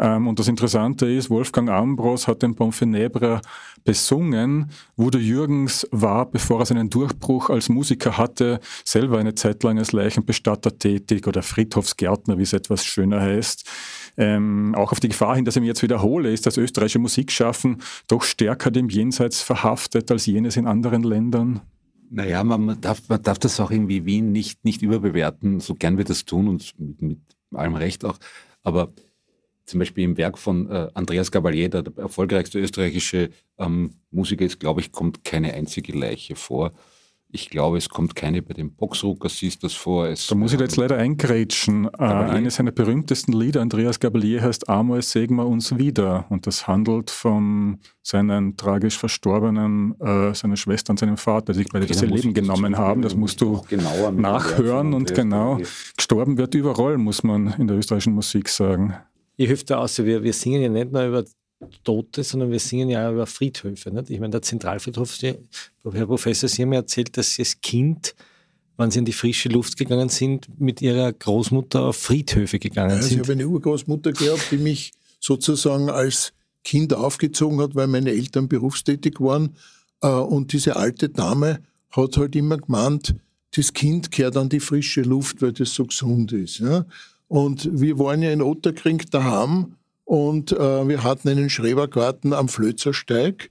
Ähm, und das Interessante ist, Wolfgang Ambros hat den Bonfenèbre besungen. Wudo Jürgens war, bevor er seinen Durchbruch als Musiker hatte, selber eine Zeit lang als Leichenbestatter tätig oder Friedhofsgärtner, wie es etwas schöner heißt. Ähm, auch auf die Gefahr hin, dass ich mich jetzt wiederhole, ist das österreichische Musikschaffen doch stärker dem Jenseits verhaftet als jenes in anderen Ländern? Naja, man darf, man darf das auch irgendwie Wien nicht, nicht überbewerten, so gern wir das tun und mit, mit allem Recht auch. Aber zum Beispiel im Werk von äh, Andreas Gabalier, der, der erfolgreichste österreichische ähm, Musiker ist, glaube ich, kommt keine einzige Leiche vor. Ich glaube, es kommt keine bei den Boxrucker Sisters vor. Es, da muss ich jetzt leider eingrätschen. Äh, eines seiner berühmtesten Lieder, Andreas Gabalier, heißt Amor wir uns wieder. Und das handelt von seinen tragisch verstorbenen, äh, seiner Schwester und seinem Vater, die sich beide das Leben genommen haben. Das musst du nachhören und genau. Gestorben wird überall, muss man in der österreichischen Musik sagen ich helfe da aus, wir, wir singen ja nicht nur über Tote, sondern wir singen ja über Friedhöfe. Nicht? Ich meine, der Zentralfriedhof, Herr Professor, Sie haben mir erzählt, dass Sie als Kind, wenn Sie in die frische Luft gegangen sind, mit Ihrer Großmutter auf Friedhöfe gegangen ja, sind. Ich habe eine Urgroßmutter gehabt, die mich sozusagen als Kind aufgezogen hat, weil meine Eltern berufstätig waren. Äh, und diese alte Dame hat halt immer gemeint, das Kind kehrt an die frische Luft, weil das so gesund ist. Ja? Und wir waren ja in Otterkring daheim und äh, wir hatten einen Schrebergarten am Flözersteig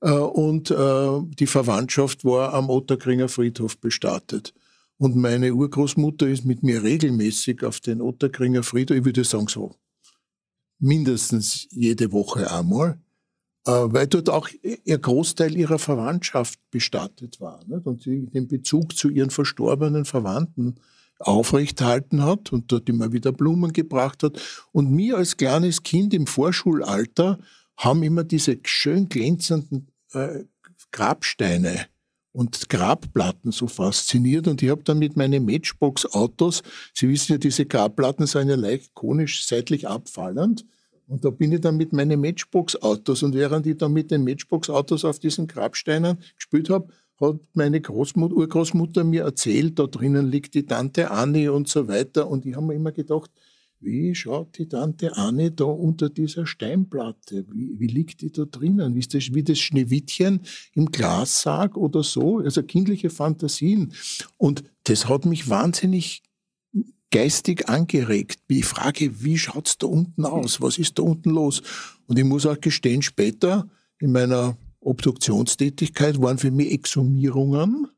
äh, und äh, die Verwandtschaft war am Otterkringer Friedhof bestattet. Und meine Urgroßmutter ist mit mir regelmäßig auf den Otterkringer Friedhof, ich würde sagen so, mindestens jede Woche einmal, äh, weil dort auch ihr Großteil ihrer Verwandtschaft bestattet war nicht? und sie den Bezug zu ihren verstorbenen Verwandten aufrechthalten hat und dort immer wieder Blumen gebracht hat. Und mir als kleines Kind im Vorschulalter haben immer diese schön glänzenden äh, Grabsteine und Grabplatten so fasziniert. Und ich habe dann mit meinen Matchbox-Autos, Sie wissen ja, diese Grabplatten sind ja leicht konisch seitlich abfallend. Und da bin ich dann mit meinen Matchbox-Autos. Und während ich dann mit den Matchbox-Autos auf diesen Grabsteinen gespielt habe, hat meine Großmutter, Urgroßmutter mir erzählt, da drinnen liegt die Tante Annie und so weiter. Und ich habe mir immer gedacht, wie schaut die Tante Anne da unter dieser Steinplatte? Wie, wie liegt die da drinnen? Ist das wie das Schneewittchen im Glassarg oder so? Also kindliche Fantasien. Und das hat mich wahnsinnig geistig angeregt. Ich frage, wie schaut's da unten aus? Was ist da unten los? Und ich muss auch gestehen, später in meiner Obduktionstätigkeit waren für mich Exhumierungen,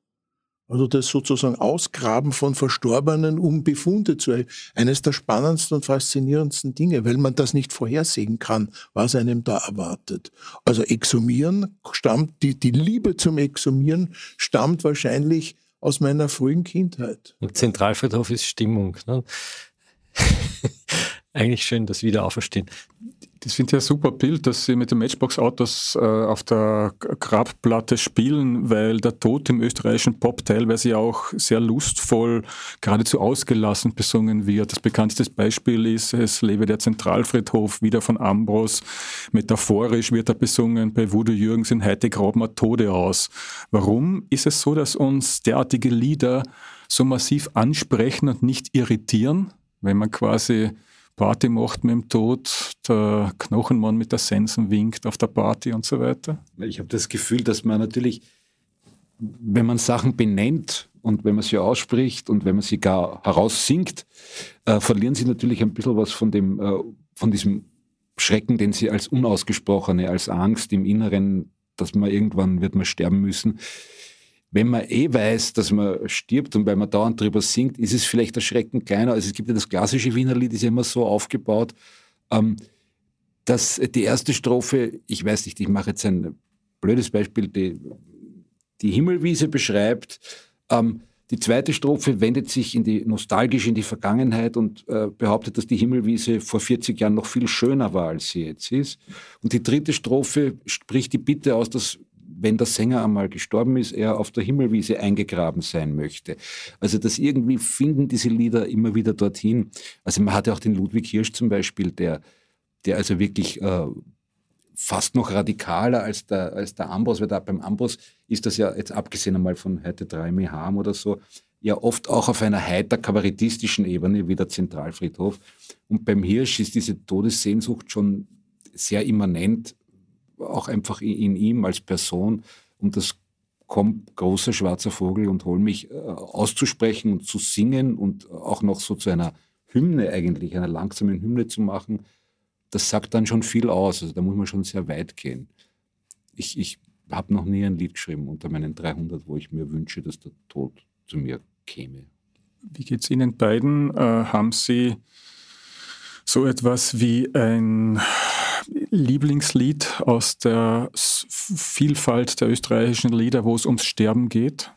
also das sozusagen Ausgraben von Verstorbenen, um Befunde zu erheben. Eines der spannendsten und faszinierendsten Dinge, weil man das nicht vorhersehen kann, was einem da erwartet. Also Exhumieren stammt, die, die Liebe zum Exhumieren stammt wahrscheinlich aus meiner frühen Kindheit. Im Zentralfriedhof ist Stimmung. Ne? Eigentlich schön, das Wiederauferstehen. Das finde ich ein super Bild, dass sie mit den Matchbox-Autos äh, auf der Grabplatte spielen, weil der Tod im österreichischen Pop teilweise auch sehr lustvoll, geradezu ausgelassen besungen wird. Das bekannteste Beispiel ist Es lebe der Zentralfriedhof, wieder von Ambros. Metaphorisch wird er besungen bei Wudo Jürgens in Heute graben wir Tode aus. Warum ist es so, dass uns derartige Lieder so massiv ansprechen und nicht irritieren, wenn man quasi Party macht mit dem Tod, der Knochenmann mit der Sensen winkt auf der Party und so weiter? Ich habe das Gefühl, dass man natürlich, wenn man Sachen benennt und wenn man sie ausspricht und wenn man sie gar heraussingt, äh, verlieren sie natürlich ein bisschen was von dem, äh, von diesem Schrecken, den sie als unausgesprochene, als Angst im Inneren, dass man irgendwann wird man sterben müssen. Wenn man eh weiß, dass man stirbt und weil man dauernd drüber singt, ist es vielleicht erschreckend kleiner. Also es gibt ja das klassische Wiener Lied, ist ja immer so aufgebaut, ähm, dass die erste Strophe, ich weiß nicht, ich mache jetzt ein blödes Beispiel, die, die Himmelwiese beschreibt, ähm, die zweite Strophe wendet sich in die, nostalgisch in die Vergangenheit und äh, behauptet, dass die Himmelwiese vor 40 Jahren noch viel schöner war, als sie jetzt ist. Und die dritte Strophe spricht die Bitte aus, dass wenn der Sänger einmal gestorben ist, er auf der Himmelwiese eingegraben sein möchte. Also das irgendwie finden diese Lieder immer wieder dorthin. Also man hatte auch den Ludwig Hirsch zum Beispiel, der, der also wirklich äh, fast noch radikaler als der, als der Ambros, weil da beim Ambros ist das ja jetzt abgesehen einmal von heute 3 Meham oder so, ja oft auch auf einer heiter kabarettistischen Ebene wie der Zentralfriedhof. Und beim Hirsch ist diese Todessehnsucht schon sehr immanent, auch einfach in, ihm als Person. Und das kommt großer schwarzer Vogel und hol mich äh, auszusprechen und zu singen und auch noch so zu einer Hymne eigentlich, einer langsamen Hymne zu machen, das sagt dann schon viel aus. Also da muss man schon sehr weit gehen. Ich, ich habe noch nie ein Lied geschrieben unter meinen 300, wo ich mir wünsche, dass der Tod zu mir käme. Wie geht es Ihnen beiden? Äh, haben Sie so etwas wie ein Lieblingslied aus der Vielfalt der österreichischen Lieder, wo es ums Sterben geht?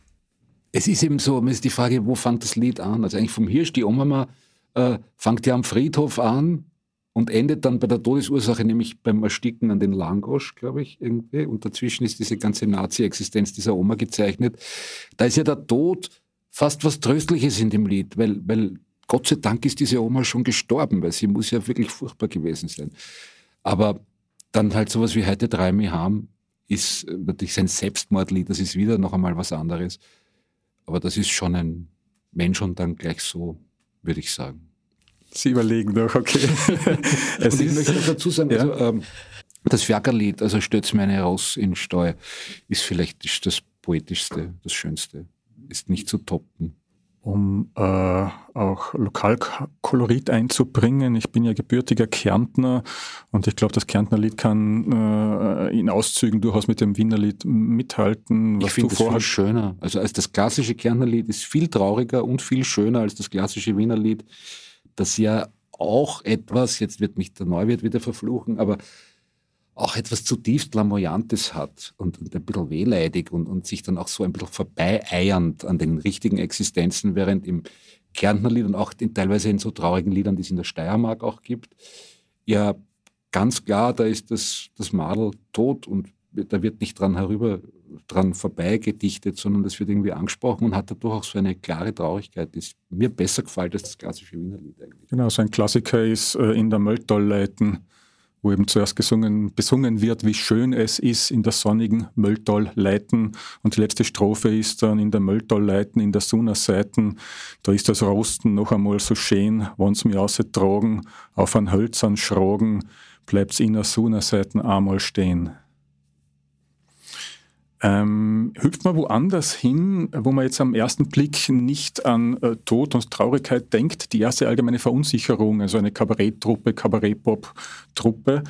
Es ist eben so, ist die Frage, wo fängt das Lied an? Also eigentlich vom Hirsch, die Oma äh, fängt ja am Friedhof an und endet dann bei der Todesursache, nämlich beim Ersticken an den Langosch, glaube ich, irgendwie. Und dazwischen ist diese ganze Nazi-Existenz dieser Oma gezeichnet. Da ist ja der Tod fast was Tröstliches in dem Lied, weil, weil Gott sei Dank ist diese Oma schon gestorben, weil sie muss ja wirklich furchtbar gewesen sein. Aber dann halt sowas wie heute drei mich haben, ist natürlich sein Selbstmordlied, das ist wieder noch einmal was anderes. Aber das ist schon ein Mensch und dann gleich so, würde ich sagen. Sie überlegen doch, okay. es ich möchte noch dazu sagen, ja. also, ähm, das Fiakerlied, also Stötz meine Ross in Steu, ist vielleicht das poetischste, das schönste. Ist nicht zu toppen um äh, auch Lokalkolorit einzubringen. Ich bin ja gebürtiger Kärntner und ich glaube, das Kärntner Lied kann äh, in Auszügen durchaus mit dem Wiener Lied mithalten. ich finde es viel schöner. Also als das klassische Kärntner Lied ist viel trauriger und viel schöner als das klassische Wiener Lied, das ja auch etwas, jetzt wird mich der Neuwirt wieder verfluchen, aber auch etwas zutiefst Lamoyantes hat und, und ein bisschen wehleidig und, und sich dann auch so ein bisschen vorbeieiernd an den richtigen Existenzen, während im Kärntner Lied und auch in, teilweise in so traurigen Liedern, die es in der Steiermark auch gibt, ja ganz klar, da ist das, das Madel tot und da wird nicht dran herüber, dran vorbeigedichtet, sondern das wird irgendwie angesprochen und hat dadurch auch so eine klare Traurigkeit, die mir besser gefällt als das klassische Wiener Lied eigentlich. Genau, so ein Klassiker ist äh, in der Mölltalleiten wo eben zuerst gesungen, besungen wird, wie schön es ist in der sonnigen Mölltal-Leiten. Und die letzte Strophe ist dann in der Mölltal-Leiten, in der Sunnerseiten. Da ist das Rosten noch einmal so schön, wenn's mir ausgetragen, auf ein hölzern Schrogen, bleibt's in der Sunnerseiten einmal stehen ähm, hüpft man woanders hin, wo man jetzt am ersten Blick nicht an äh, Tod und Traurigkeit denkt. Die erste allgemeine Verunsicherung, also eine Kabaretttruppe, Kabarett-Pop-Truppe,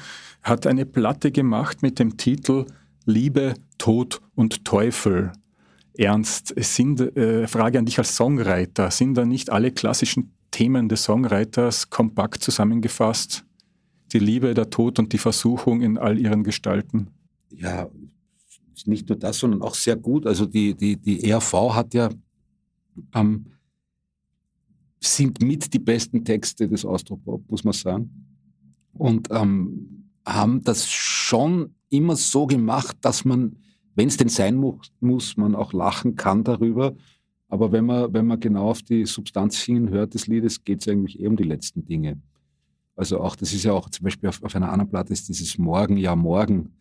hat eine Platte gemacht mit dem Titel Liebe, Tod und Teufel. Ernst, es sind, äh, Frage an dich als Songwriter, sind da nicht alle klassischen Themen des Songwriters kompakt zusammengefasst? Die Liebe, der Tod und die Versuchung in all ihren Gestalten? Ja, nicht nur das, sondern auch sehr gut. Also die, die, die ERV hat ja, ähm, sind mit die besten Texte des Austropop, muss man sagen. Und ähm, haben das schon immer so gemacht, dass man, wenn es denn sein muss, muss, man auch lachen kann darüber. Aber wenn man, wenn man genau auf die Substanz hinhört des Liedes, geht es eigentlich eher um die letzten Dinge. Also auch, das ist ja auch zum Beispiel auf, auf einer anderen Platte ist dieses Morgen, ja morgen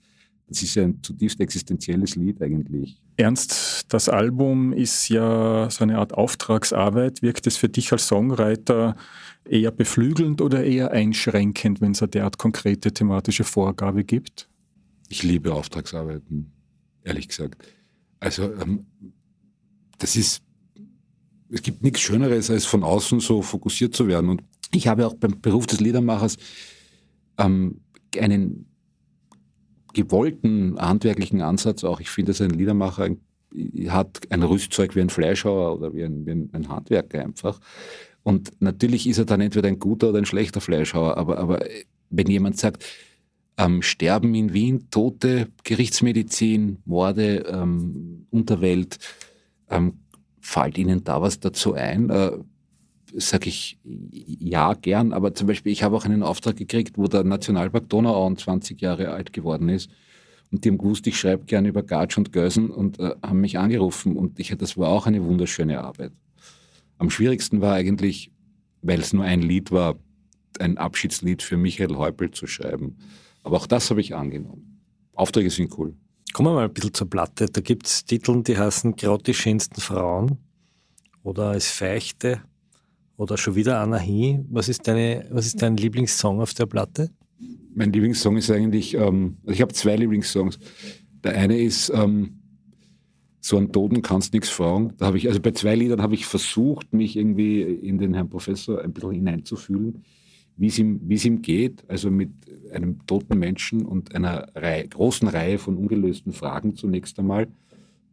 Das ist ja ein zutiefst existenzielles Lied eigentlich. Ernst, das Album ist ja so eine Art Auftragsarbeit. Wirkt es für dich als Songwriter eher beflügelnd oder eher einschränkend, wenn es eine derart konkrete thematische Vorgabe gibt? Ich liebe Auftragsarbeiten, ehrlich gesagt. Also ähm, das ist, es gibt nichts Schöneres, als von außen so fokussiert zu werden. Und ich habe auch beim Beruf des Liedermachers ähm, einen gewollten handwerklichen Ansatz auch. Ich finde, dass ein Liedermacher hat ein Rüstzeug wie ein Fleischhauer oder wie ein, wie ein Handwerker einfach. Und natürlich ist er dann entweder ein guter oder ein schlechter Fleischhauer. Aber, aber wenn jemand sagt, ähm, Sterben in Wien, Tote, Gerichtsmedizin, Morde, ähm, Unterwelt, ähm, fällt Ihnen da was dazu ein? Äh, sage ich ja gern, aber zum Beispiel, ich habe auch einen Auftrag gekriegt, wo der Nationalpark Donauauen 20 Jahre alt geworden ist. Und die haben gewusst, ich schreibe gerne über Gatsch und Gösen und äh, haben mich angerufen. Und ich, das war auch eine wunderschöne Arbeit. Am schwierigsten war eigentlich, weil es nur ein Lied war, ein Abschiedslied für Michael Häupl zu schreiben. Aber auch das habe ich angenommen. Aufträge sind cool. Kommen wir mal ein bisschen zur Platte. Da gibt es Titel, die heißen Gerade die schönsten Frauen oder Es Feichte oder schon wieder Anahi. Was ist, deine, was ist dein Lieblingssong auf der Platte? Mein Lieblingssong ist eigentlich, ähm, also ich habe zwei Lieblingssongs. Der eine ist ähm, So einen Toten kannst nichts fragen. Da habe ich, also bei zwei Liedern habe ich versucht, mich irgendwie in den Herrn Professor ein bisschen hineinzufühlen, wie es ihm, wie es ihm geht, also mit einem toten Menschen und einer Reihe, großen Reihe von ungelösten Fragen zunächst einmal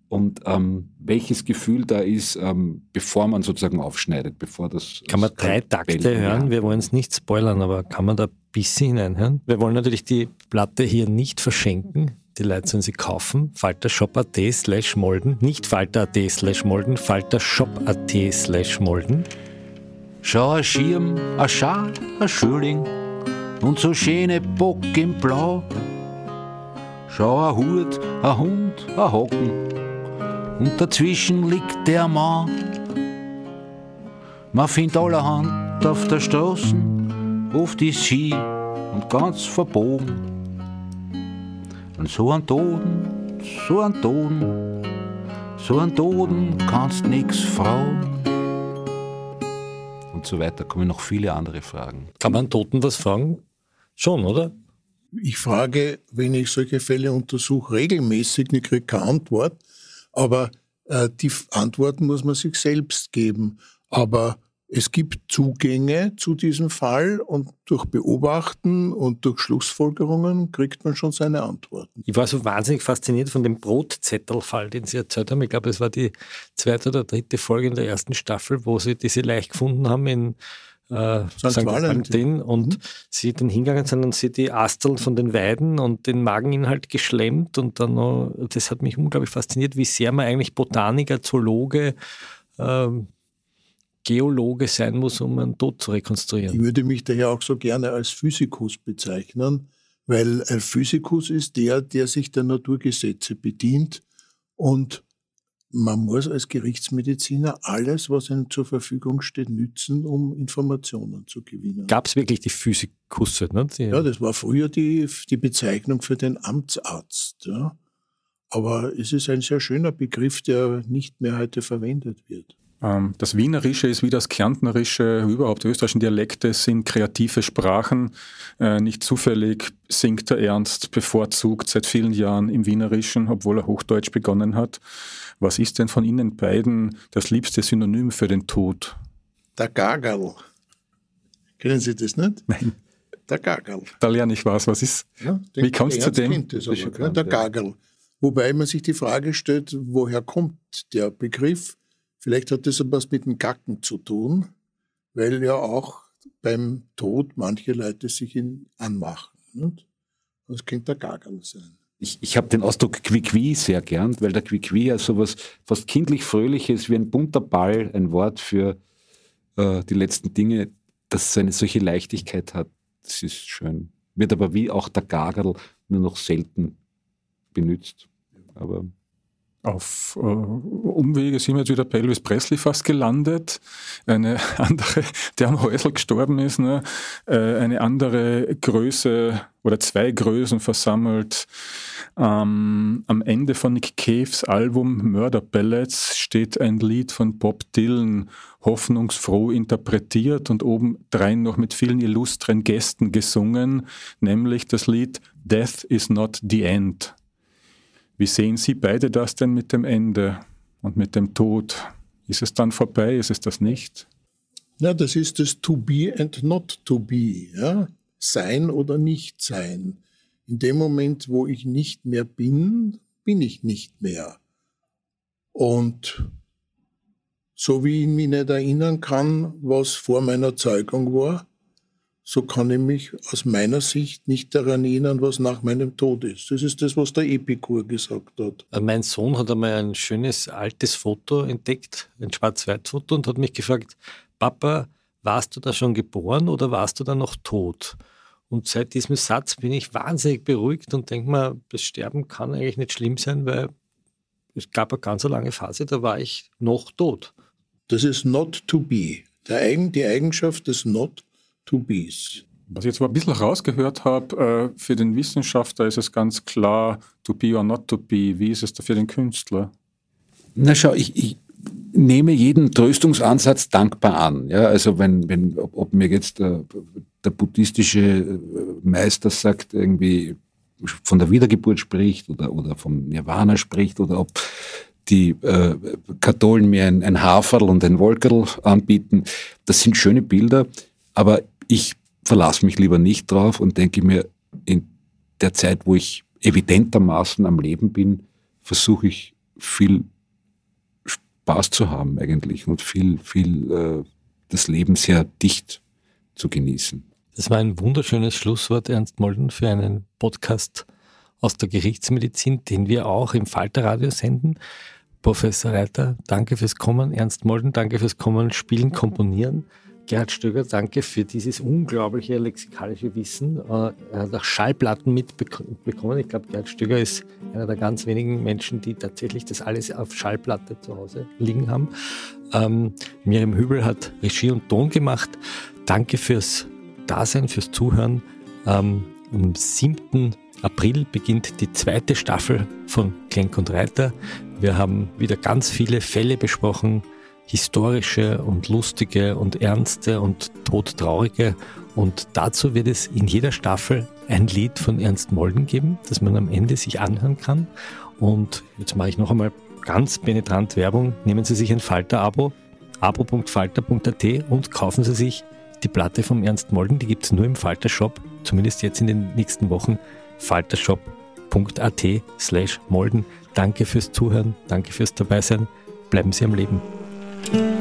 und ähm, welches Gefühl da ist, ähm, bevor man sozusagen aufschneidet, bevor das. Kann man drei Takte Wellen, hören? Ja. Wir wollen es nicht spoilern, aber kann man da ein bisschen hineinhören? Wir wollen natürlich die Platte hier nicht verschenken. Die Leute sollen sie kaufen. Faltershop.at slash Molden. Nicht Falter.at slash Molden, Faltershop.at slash Molden. Schau, ein Schirm, ein Schal, ein Schüling und so schöne Bock im Blau. Schau, ein Hut, ein Hund, ein Hocken und dazwischen liegt der Mann. Man findet allerhand auf der Straße, oft ist sie und ganz verbogen. Und so ein Toten, so ein Toten, so ein Toten kannst nix fragen. Und so weiter kommen noch viele andere Fragen. Kann man Toten was fragen? Schon, oder? Ich frage, wenn ich solche Fälle untersuche, regelmäßig, ich kriege keine Antwort. Aber äh, die Antworten muss man sich selbst geben. Aber es gibt Zugänge zu diesem Fall und durch Beobachten und durch Schlussfolgerungen kriegt man schon seine Antworten. Ich war so wahnsinnig fasziniert von dem Brotzettelfall, den Sie erzählt haben. Ich glaube, es war die zweite oder dritte Folge in der ersten Staffel, wo Sie diese leicht gefunden haben in äh, St. Valentin und mhm. sie dann hingegangen sind und sie die Asteln von den Weiden und den Mageninhalt geschlemmt und dann noch, das hat mich unglaublich fasziniert, wie sehr man eigentlich Botaniker, Zoologe, ähm, Geologe sein muss, um einen Tod zu rekonstruieren. Ich würde mich daher auch so gerne als Physikus bezeichnen, weil ein Physikus ist der, der sich der Naturgesetze bedient und man muss als Gerichtsmediziner alles, was einem zur Verfügung steht, nützen, um Informationen zu gewinnen. Gab es wirklich die Physikusse? Ne? Ja, das war früher die, die Bezeichnung für den Amtsarzt. Ja. Aber es ist ein sehr schöner Begriff, der nicht mehr heute verwendet wird. Ähm, das Wienerische ist wie das Kärntnerische, überhaupt die österreichischen Dialekte sind kreative Sprachen. Äh, nicht zufällig singt der Ernst bevorzugt seit vielen Jahren im Wienerischen, obwohl er Hochdeutsch begonnen hat. Was ist denn von Ihnen beiden das liebste Synonym für den Tod? Der Gagerl. Kennen Sie das nicht? Nein. Der Gagerl. Da lerne ich was. Was ist? Ja, wie kommst du zu dem? Das aber, der Gagerl. Wobei man sich die Frage stellt, woher kommt der Begriff? Vielleicht hat das etwas mit dem Gacken zu tun, weil ja auch beim Tod manche Leute sich ihn anmachen. Nicht? Das könnte der Gagerl sein. Ich, ich habe den Ausdruck Quiqui sehr gern, weil der Quiqui ja sowas fast kindlich Fröhliches wie ein bunter Ball, ein Wort für äh, die letzten Dinge, das eine solche Leichtigkeit hat. Das ist schön. Wird aber wie auch der Gagerl nur noch selten benutzt. Aber auf äh, Umwege sind wir jetzt wieder bei Elvis Presley fast gelandet. Eine andere, der am Häusl gestorben ist, ne? äh, eine andere Größe oder zwei Größen versammelt. Ähm, am Ende von Nick Caves Album Murder Ballads steht ein Lied von Bob Dylan, hoffnungsfroh interpretiert und obendrein noch mit vielen illustren Gästen gesungen, nämlich das Lied Death is not the end. Wie sehen Sie beide das denn mit dem Ende und mit dem Tod? Ist es dann vorbei? Ist es das nicht? Ja, das ist das To be and not to be. Ja? Sein oder nicht sein. In dem Moment, wo ich nicht mehr bin, bin ich nicht mehr. Und so wie ich mich nicht erinnern kann, was vor meiner Zeugung war, so kann ich mich aus meiner Sicht nicht daran erinnern, was nach meinem Tod ist. Das ist das, was der Epikur gesagt hat. Äh, mein Sohn hat einmal ein schönes altes Foto entdeckt, ein Schwarz-Weiß-Foto, und hat mich gefragt, Papa, warst du da schon geboren oder warst du da noch tot? Und seit diesem Satz bin ich wahnsinnig beruhigt und denke mir, das Sterben kann eigentlich nicht schlimm sein, weil es gab eine ganz lange Phase, da war ich noch tot. Das ist not to be. die Eigenschaft des not to be's. Was ich jetzt mal ein bisschen rausgehört habe, äh, für den Wissenschaftler ist es ganz klar, to be or not to be. Wie ist es da für den Künstler? Na schau, ich, ich nehme jeden Tröstungsansatz dankbar an. Ja, also wenn, wenn, ob, ob mir jetzt der, der buddhistische äh, Meister sagt, irgendwie von der Wiedergeburt spricht oder, oder vom Nirvana spricht oder ob die äh, Katholen mir ein, ein Haferl und ein Wolkerl anbieten. Das sind schöne Bilder, aber ich verlasse mich lieber nicht drauf und denke mir, in der Zeit, wo ich evidentermaßen am Leben bin, versuche ich viel Spaß zu haben eigentlich und viel, viel äh, das Leben sehr dicht zu genießen. Das war ein wunderschönes Schlusswort, Ernst Molden, für einen Podcast aus der Gerichtsmedizin, den wir auch im Falterradio senden. Professor Reiter, danke fürs Kommen. Ernst Molden, danke fürs Kommen, Spielen, Komponieren. Gerhard Stöger, danke für dieses unglaubliche lexikalische Wissen. Äh, er hat auch Schallplatten mitbekommen. Ich glaube, Gerhard Stöger ist einer der ganz wenigen Menschen, die tatsächlich das alles auf Schallplatte zu Hause liegen haben. Ähm, Miriam Hübel hat Regie und Ton gemacht. Danke fürs Dasein, fürs Zuhören. Ähm, am 7. April beginnt die zweite Staffel von Klenk und Reiter. Wir haben wieder ganz viele Fälle besprochen, historische und lustige und ernste und todtraurige. Und dazu wird es in jeder Staffel ein Lied von Ernst Molden geben, das man am Ende sich anhören kann. Und jetzt mache ich noch einmal ganz penetrant Werbung. Nehmen Sie sich ein Falter-Abo, abo.falter.at und kaufen Sie sich die Platte vom Ernst Molden. Die gibt es nur im Falter-Shop, zumindest jetzt in den nächsten Wochen. faltershop.at slash Molden. Danke fürs Zuhören, danke fürs Dabeisein. Bleiben Sie am Leben. Thank you.